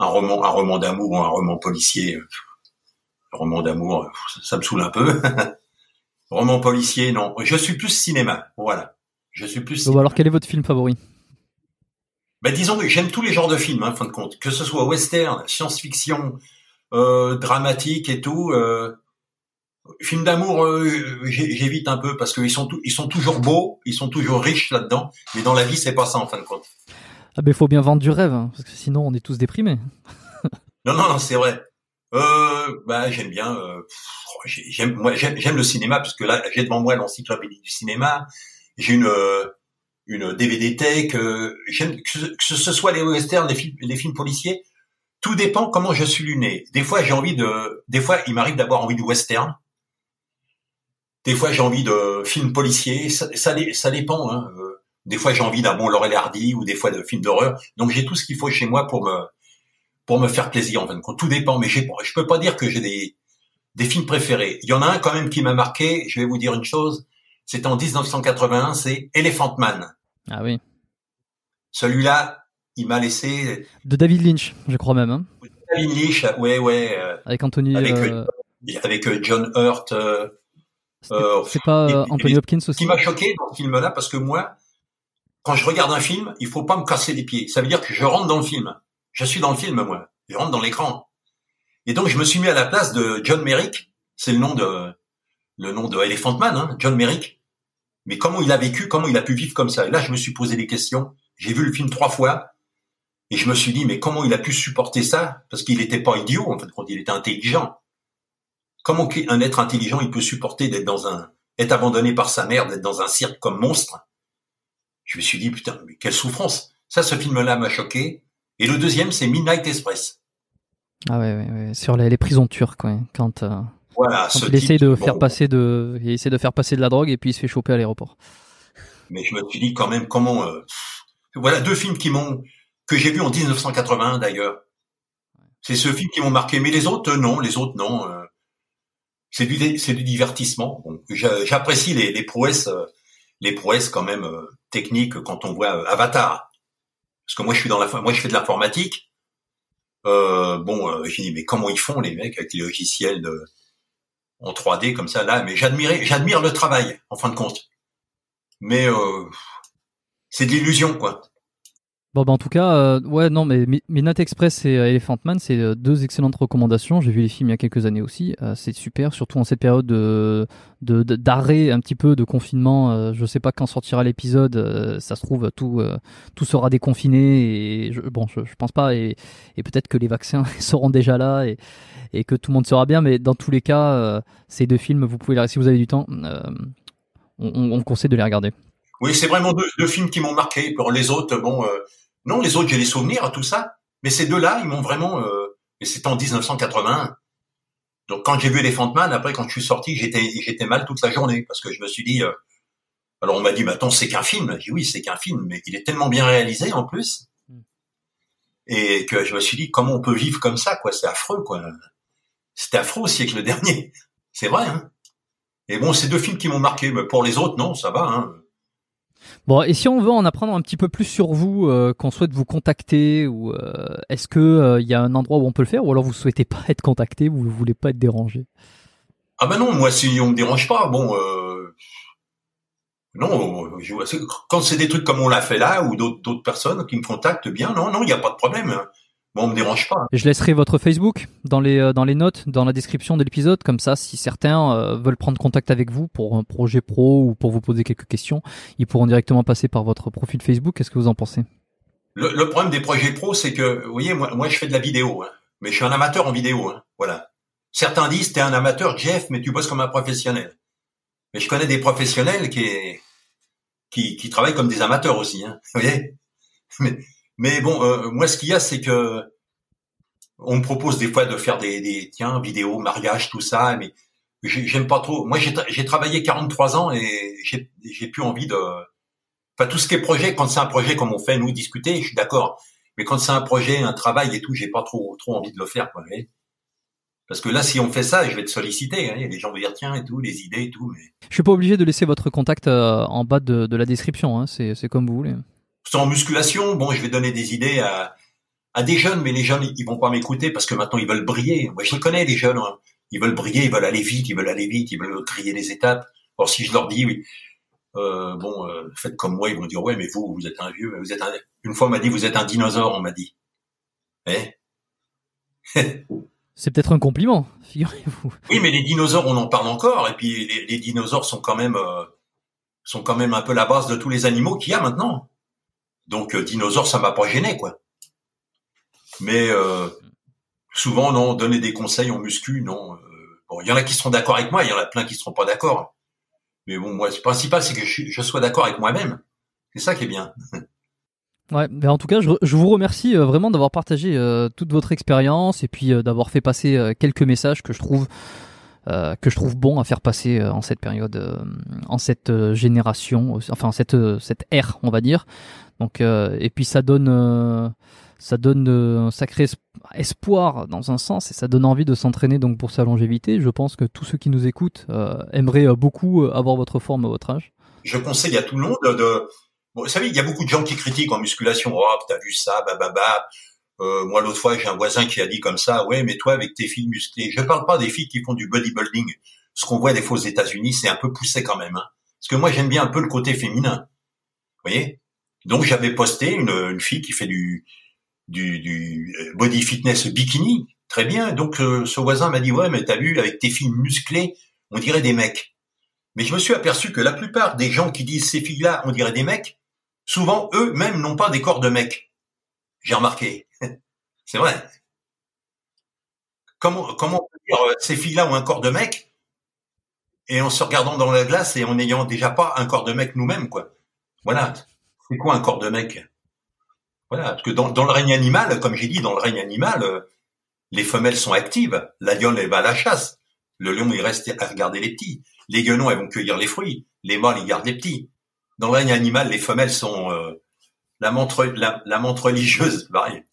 un roman, un roman d'amour ou un roman policier. roman d'amour, ça me saoule un peu. roman policier, non. Je suis plus cinéma, voilà. Je suis plus. Bon, alors quel est votre film favori? Bah, disons que j'aime tous les genres de films, hein, en fin de compte, que ce soit western, science-fiction, euh, dramatique et tout. Euh, film d'amour, euh, j'évite un peu parce qu'ils sont ils sont toujours beaux, ils sont toujours riches là-dedans, mais dans la vie c'est pas ça en fin de compte. Ah ben faut bien vendre du rêve, hein, parce que sinon on est tous déprimés. non non non c'est vrai. Euh, bah j'aime bien, euh, j'aime moi j'aime le cinéma parce que là j'ai devant moi l'encyclopédie du cinéma. J'ai une une DVD tech, euh, que, ce soit les westerns, les films, les films policiers, tout dépend comment je suis luné. Des fois, j'ai envie de, des fois, il m'arrive d'avoir envie de western. Des fois, j'ai envie de films policiers. Ça, ça, ça dépend. Hein. Euh, des fois, j'ai envie d'un bon Laurel Hardy ou des fois de films d'horreur. Donc, j'ai tout ce qu'il faut chez moi pour me, pour me faire plaisir. En fin de compte, tout dépend. Mais j'ai, je peux pas dire que j'ai des, des films préférés. Il y en a un quand même qui m'a marqué. Je vais vous dire une chose. C'était en 1981, c'est Elephant Man. Ah oui. Celui-là, il m'a laissé. De David Lynch, je crois même. Hein. David Lynch, ouais, ouais. Euh, avec Anthony. Avec, euh, avec euh, John Hurt. c'est pas Anthony Hopkins aussi. Qui m'a choqué dans ce film-là, parce que moi, quand je regarde un film, il faut pas me casser les pieds. Ça veut dire que je rentre dans le film. Je suis dans le film, moi. Je rentre dans l'écran. Et donc, je me suis mis à la place de John Merrick. C'est le nom de le nom de Elephant Man, hein, John Merrick. Mais comment il a vécu, comment il a pu vivre comme ça? Et là, je me suis posé des questions. J'ai vu le film trois fois et je me suis dit, mais comment il a pu supporter ça? Parce qu'il n'était pas idiot, en fait, quand il était intelligent. Comment un être intelligent, il peut supporter d'être dans un, être abandonné par sa mère, d'être dans un cirque comme monstre? Je me suis dit, putain, mais quelle souffrance Ça, ce film-là m'a choqué. Et le deuxième, c'est Midnight Express. Ah ouais, ouais, ouais. sur les, prisons turques, ouais. quand euh, voilà, il essaye de faire passer de, il essaie de faire passer de la drogue et puis il se fait choper à l'aéroport. Mais je me suis dit quand même comment, euh, voilà deux films qui m'ont, que j'ai vus en 1981 d'ailleurs. C'est ce film qui m'ont marqué, mais les autres non, les autres non. Euh, c'est du, c'est du divertissement. Bon, J'apprécie les, les prouesses, les prouesses quand même techniques quand on voit Avatar. Parce que moi je suis dans la, moi je fais de l'informatique. Euh, bon, j'ai dit mais comment ils font les mecs avec les logiciels de en 3D comme ça là, mais j'admirais, j'admire le travail en fin de compte. Mais euh, c'est de l'illusion quoi. Bon, bah en tout cas, euh, ouais, non, mais Midnight Express et euh, Elephant Man, c'est euh, deux excellentes recommandations. J'ai vu les films il y a quelques années aussi. c'est super, surtout en cette période de d'arrêt, un petit peu de confinement. je sais pas quand sortira l'épisode. ça se trouve, tout tout sera déconfiné et je, bon, je, je pense pas. Et, et peut-être que les vaccins seront déjà là et, et que tout le monde sera bien. Mais dans tous les cas, ces deux films, vous pouvez, si vous avez du temps, on, on, conseille de les regarder. Oui, c'est vraiment deux, deux, films qui m'ont marqué. Pour les autres, bon non, les autres, j'ai des souvenirs à tout ça. Mais ces deux-là, ils m'ont vraiment... Euh, et c'était en 1981. Donc quand j'ai vu Elephant Man, après quand je suis sorti, j'étais j'étais mal toute la journée parce que je me suis dit. Euh, alors on m'a dit, mais attends, c'est qu'un film. J'ai dit oui, c'est qu'un film, mais il est tellement bien réalisé en plus, hmm. et que je me suis dit, comment on peut vivre comme ça, quoi? C'est affreux, quoi. C'était affreux au siècle dernier. C'est vrai. Hein et bon, ces deux films qui m'ont marqué. Mais pour les autres, non, ça va. Hein Bon, et si on veut en apprendre un petit peu plus sur vous, euh, qu'on souhaite vous contacter, ou euh, est-ce que il euh, y a un endroit où on peut le faire, ou alors vous souhaitez pas être contacté, vous ne voulez pas être dérangé? Ah ben non, moi si on me dérange pas, bon, non, quand c'est des trucs comme on l'a fait là, ou d'autres personnes qui me contactent bien, non, non, il n'y a pas de problème. Hein. Bon, on me dérange pas. Je laisserai votre Facebook dans les euh, dans les notes, dans la description de l'épisode, comme ça, si certains euh, veulent prendre contact avec vous pour un projet pro ou pour vous poser quelques questions, ils pourront directement passer par votre profil Facebook. Qu'est-ce que vous en pensez? Le, le, problème des projets pro, c'est que, vous voyez, moi, moi, je fais de la vidéo, hein, mais je suis un amateur en vidéo, hein, voilà. Certains disent, t'es un amateur, Jeff, mais tu bosses comme un professionnel. Mais je connais des professionnels qui qui, qui travaillent comme des amateurs aussi, hein, vous voyez? Mais mais bon, euh, moi, ce qu'il y a, c'est que on me propose des fois de faire des, des tiens, vidéos, mariage, tout ça, mais j'aime pas trop. Moi, j'ai travaillé 43 ans et j'ai plus envie de. Enfin, tout ce qui est projet, quand c'est un projet comme on fait nous discuter, je suis d'accord. Mais quand c'est un projet, un travail et tout, j'ai pas trop trop envie de le faire, quoi. Parce que là, si on fait ça, je vais te solliciter. Hein. Les gens vont dire tiens et tout, les idées et tout. Mais je suis pas obligé de laisser votre contact euh, en bas de, de la description. Hein. C'est comme vous voulez en musculation, bon, je vais donner des idées à, à des jeunes, mais les jeunes, ils vont pas m'écouter parce que maintenant ils veulent briller. Moi, je les connais, les jeunes. Hein. ils veulent briller, ils veulent aller vite, ils veulent aller vite, ils veulent griller les étapes. Or si je leur dis oui, euh, bon, euh, faites comme moi, ils vont dire ouais, mais vous, vous êtes un vieux, vous êtes un. Une fois on m'a dit vous êtes un dinosaure, on m'a dit. Eh? C'est peut-être un compliment, figurez-vous. Oui, mais les dinosaures, on en parle encore, et puis les, les dinosaures sont quand même euh, sont quand même un peu la base de tous les animaux qu'il y a maintenant. Donc euh, dinosaures, ça m'a pas gêné, quoi. Mais euh, souvent, non, donner des conseils en muscu, non. bon, il y en a qui seront d'accord avec moi, il y en a plein qui seront pas d'accord. Mais bon, moi, le principal, c'est que je, sois d'accord avec moi-même. C'est ça qui est bien. Ouais, mais en tout cas, je, vous remercie euh, vraiment d'avoir partagé euh, toute votre expérience et puis euh, d'avoir fait passer quelques messages que je trouve que je trouve bon à faire passer en cette période, en cette génération, enfin cette cette ère, on va dire. Donc et puis ça donne ça donne un sacré espoir dans un sens et ça donne envie de s'entraîner donc pour sa longévité. Je pense que tous ceux qui nous écoutent aimeraient beaucoup avoir votre forme à votre âge. Je conseille à tout le monde de vous savez, il y a beaucoup de gens qui critiquent en musculation. Oh, t'as vu ça, bababa. Euh, moi, l'autre fois, j'ai un voisin qui a dit comme ça, ouais, mais toi, avec tes filles musclées, je parle pas des filles qui font du bodybuilding. Ce qu'on voit des fois aux États-Unis, c'est un peu poussé quand même. Hein. Parce que moi, j'aime bien un peu le côté féminin. Vous voyez? Donc, j'avais posté une, fille qui fait du, du, du euh, body fitness bikini. Très bien. Donc, euh, ce voisin m'a dit, ouais, mais t'as vu, avec tes filles musclées, on dirait des mecs. Mais je me suis aperçu que la plupart des gens qui disent ces filles-là, on dirait des mecs, souvent eux-mêmes n'ont pas des corps de mecs. J'ai remarqué. C'est vrai. Comment, comment on peut dire euh, ces filles-là ont un corps de mec? Et en se regardant dans la glace et en n'ayant déjà pas un corps de mec nous-mêmes, quoi. Voilà. C'est quoi un corps de mec? Voilà. Parce que dans, le règne animal, comme j'ai dit, dans le règne animal, euh, les femelles sont actives. La lionne, elle va à la chasse. Le lion, il reste à regarder les petits. Les guenons, elles vont cueillir les fruits. Les mâles, ils gardent les petits dans le règne animal, les femelles sont euh, la montre la, la montre religieuse. Pareil.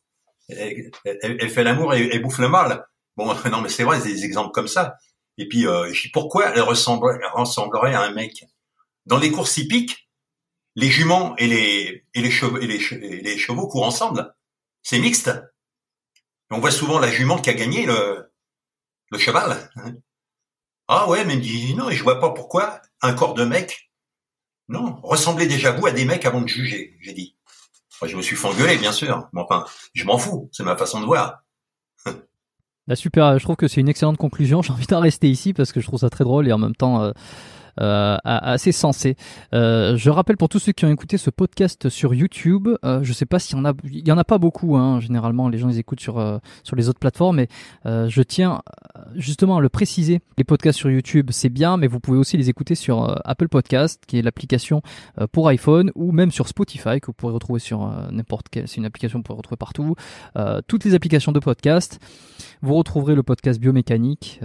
Elle, elle, fait l'amour et elle bouffe le mâle. Bon, non, mais c'est vrai, des exemples comme ça. Et puis, euh, pourquoi elle, ressemble, ressemblerait à un mec? Dans les courses hippiques, les juments et les et chevaux et courent ensemble. C'est mixte. on voit souvent la jument qui a gagné le le cheval. Ah ouais, mais dit non, je vois pas pourquoi un corps de mec non, ressemblez déjà vous à des mecs avant de juger, j'ai dit. Je me suis fait engueuler, bien sûr. Mais enfin, je m'en fous, c'est ma façon de voir. Bah super, je trouve que c'est une excellente conclusion. J'ai envie d'en rester ici parce que je trouve ça très drôle et en même temps, euh, assez sensé. Euh, je rappelle pour tous ceux qui ont écouté ce podcast sur YouTube, euh, je sais pas s'il y en a, il y en a pas beaucoup. Hein, généralement, les gens les écoutent sur sur les autres plateformes, mais je tiens justement à le préciser. Les podcasts sur YouTube, c'est bien, mais vous pouvez aussi les écouter sur Apple Podcast, qui est l'application pour iPhone, ou même sur Spotify que vous pourrez retrouver sur n'importe quelle. C'est une application que vous pourrez retrouver partout. toutes les applications de podcast. Vous retrouverez le podcast biomécanique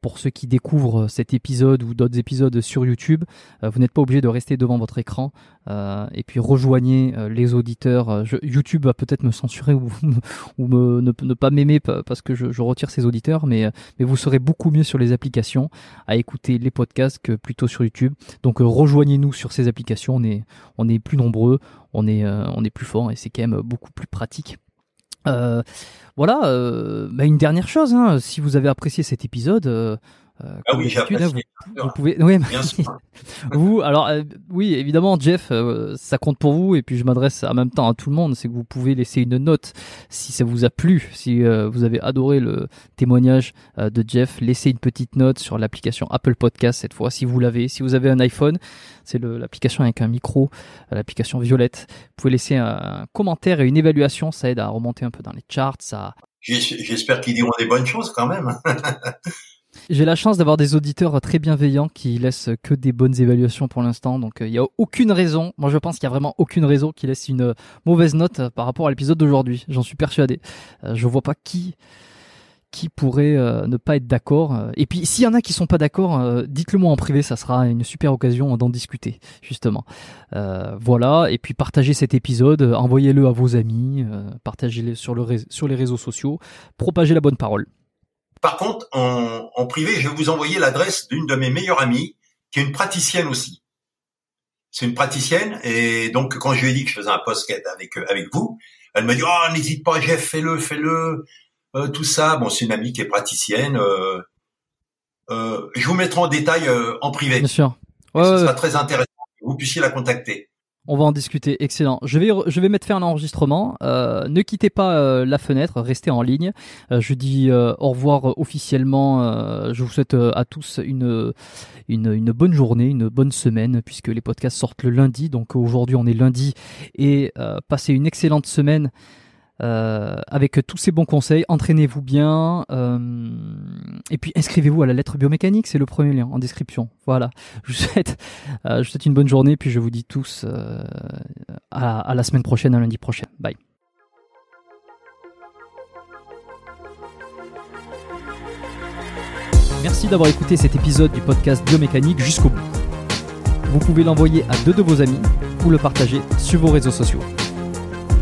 pour ceux qui découvrent cet épisode ou d'autres épisodes sur YouTube. Euh, vous n'êtes pas obligé de rester devant votre écran. Euh, et puis rejoignez euh, les auditeurs. YouTube va peut-être me censurer ou, ne, pas m'aimer parce que je, retire ces auditeurs, mais, vous serez beaucoup mieux sur les applications à écouter les podcasts que plutôt sur YouTube. Donc rejoignez-nous sur ces applications. On est, plus nombreux, on est, plus fort et c'est quand même beaucoup plus pratique. voilà, bah, une dernière chose, hein. si vous avez apprécié cet épisode, ah oui, vous, pouvez. Oui, vous, alors euh, oui, évidemment, Jeff, euh, ça compte pour vous. Et puis je m'adresse en même temps à tout le monde, c'est que vous pouvez laisser une note si ça vous a plu, si vous avez adoré le témoignage de Jeff, laissez une petite note sur l'application Apple Podcast cette fois, si vous l'avez. Si vous avez un iPhone, c'est l'application avec un micro, l'application violette. Vous pouvez laisser un commentaire et une évaluation, ça aide à remonter un peu dans les charts. Ça. J'espère qu'ils diront des bonnes choses quand même. J'ai la chance d'avoir des auditeurs très bienveillants qui laissent que des bonnes évaluations pour l'instant, donc il euh, n'y a aucune raison. Moi, je pense qu'il y a vraiment aucune raison qui laisse une mauvaise note euh, par rapport à l'épisode d'aujourd'hui. J'en suis persuadé. Euh, je vois pas qui qui pourrait ne pas être d'accord. Et puis, s'il y en a qui sont pas d'accord, dites-le moi en privé, ça sera une super occasion d'en discuter, justement. voilà. Et puis, partagez cet épisode, envoyez-le à vos amis, partagez-le sur, le sur les réseaux sociaux, propagez la bonne parole. Par contre, en, privé, je vais vous envoyer l'adresse d'une de mes meilleures amies, qui est une praticienne aussi. C'est une praticienne, et donc quand je lui ai dit que je faisais un podcast avec avec vous, elle m'a dit oh n'hésite pas Jeff, fais-le, fais-le, euh, tout ça. Bon, c'est une amie qui est praticienne. Euh, euh, je vous mettrai en détail euh, en privé. Bien sûr. Ouais, ce sera très intéressant que vous puissiez la contacter. On va en discuter, excellent. Je vais, je vais mettre fin à l'enregistrement. Euh, ne quittez pas euh, la fenêtre, restez en ligne. Euh, je dis au revoir officiellement. je vous souhaite à tous une, une, une, bonne journée, une bonne semaine, puisque les podcasts sortent le lundi. Donc aujourd'hui on est lundi et passez une excellente semaine. Euh, avec tous ces bons conseils, entraînez-vous bien euh, et puis inscrivez-vous à la lettre biomécanique, c'est le premier lien en description. Voilà. Je vous souhaite, euh, une bonne journée, puis je vous dis tous à la semaine prochaine, à lundi prochain. Bye. Merci d'avoir écouté cet épisode du podcast Biomécanique jusqu'au bout. Vous pouvez l'envoyer à deux de vos amis ou le partager sur vos réseaux sociaux.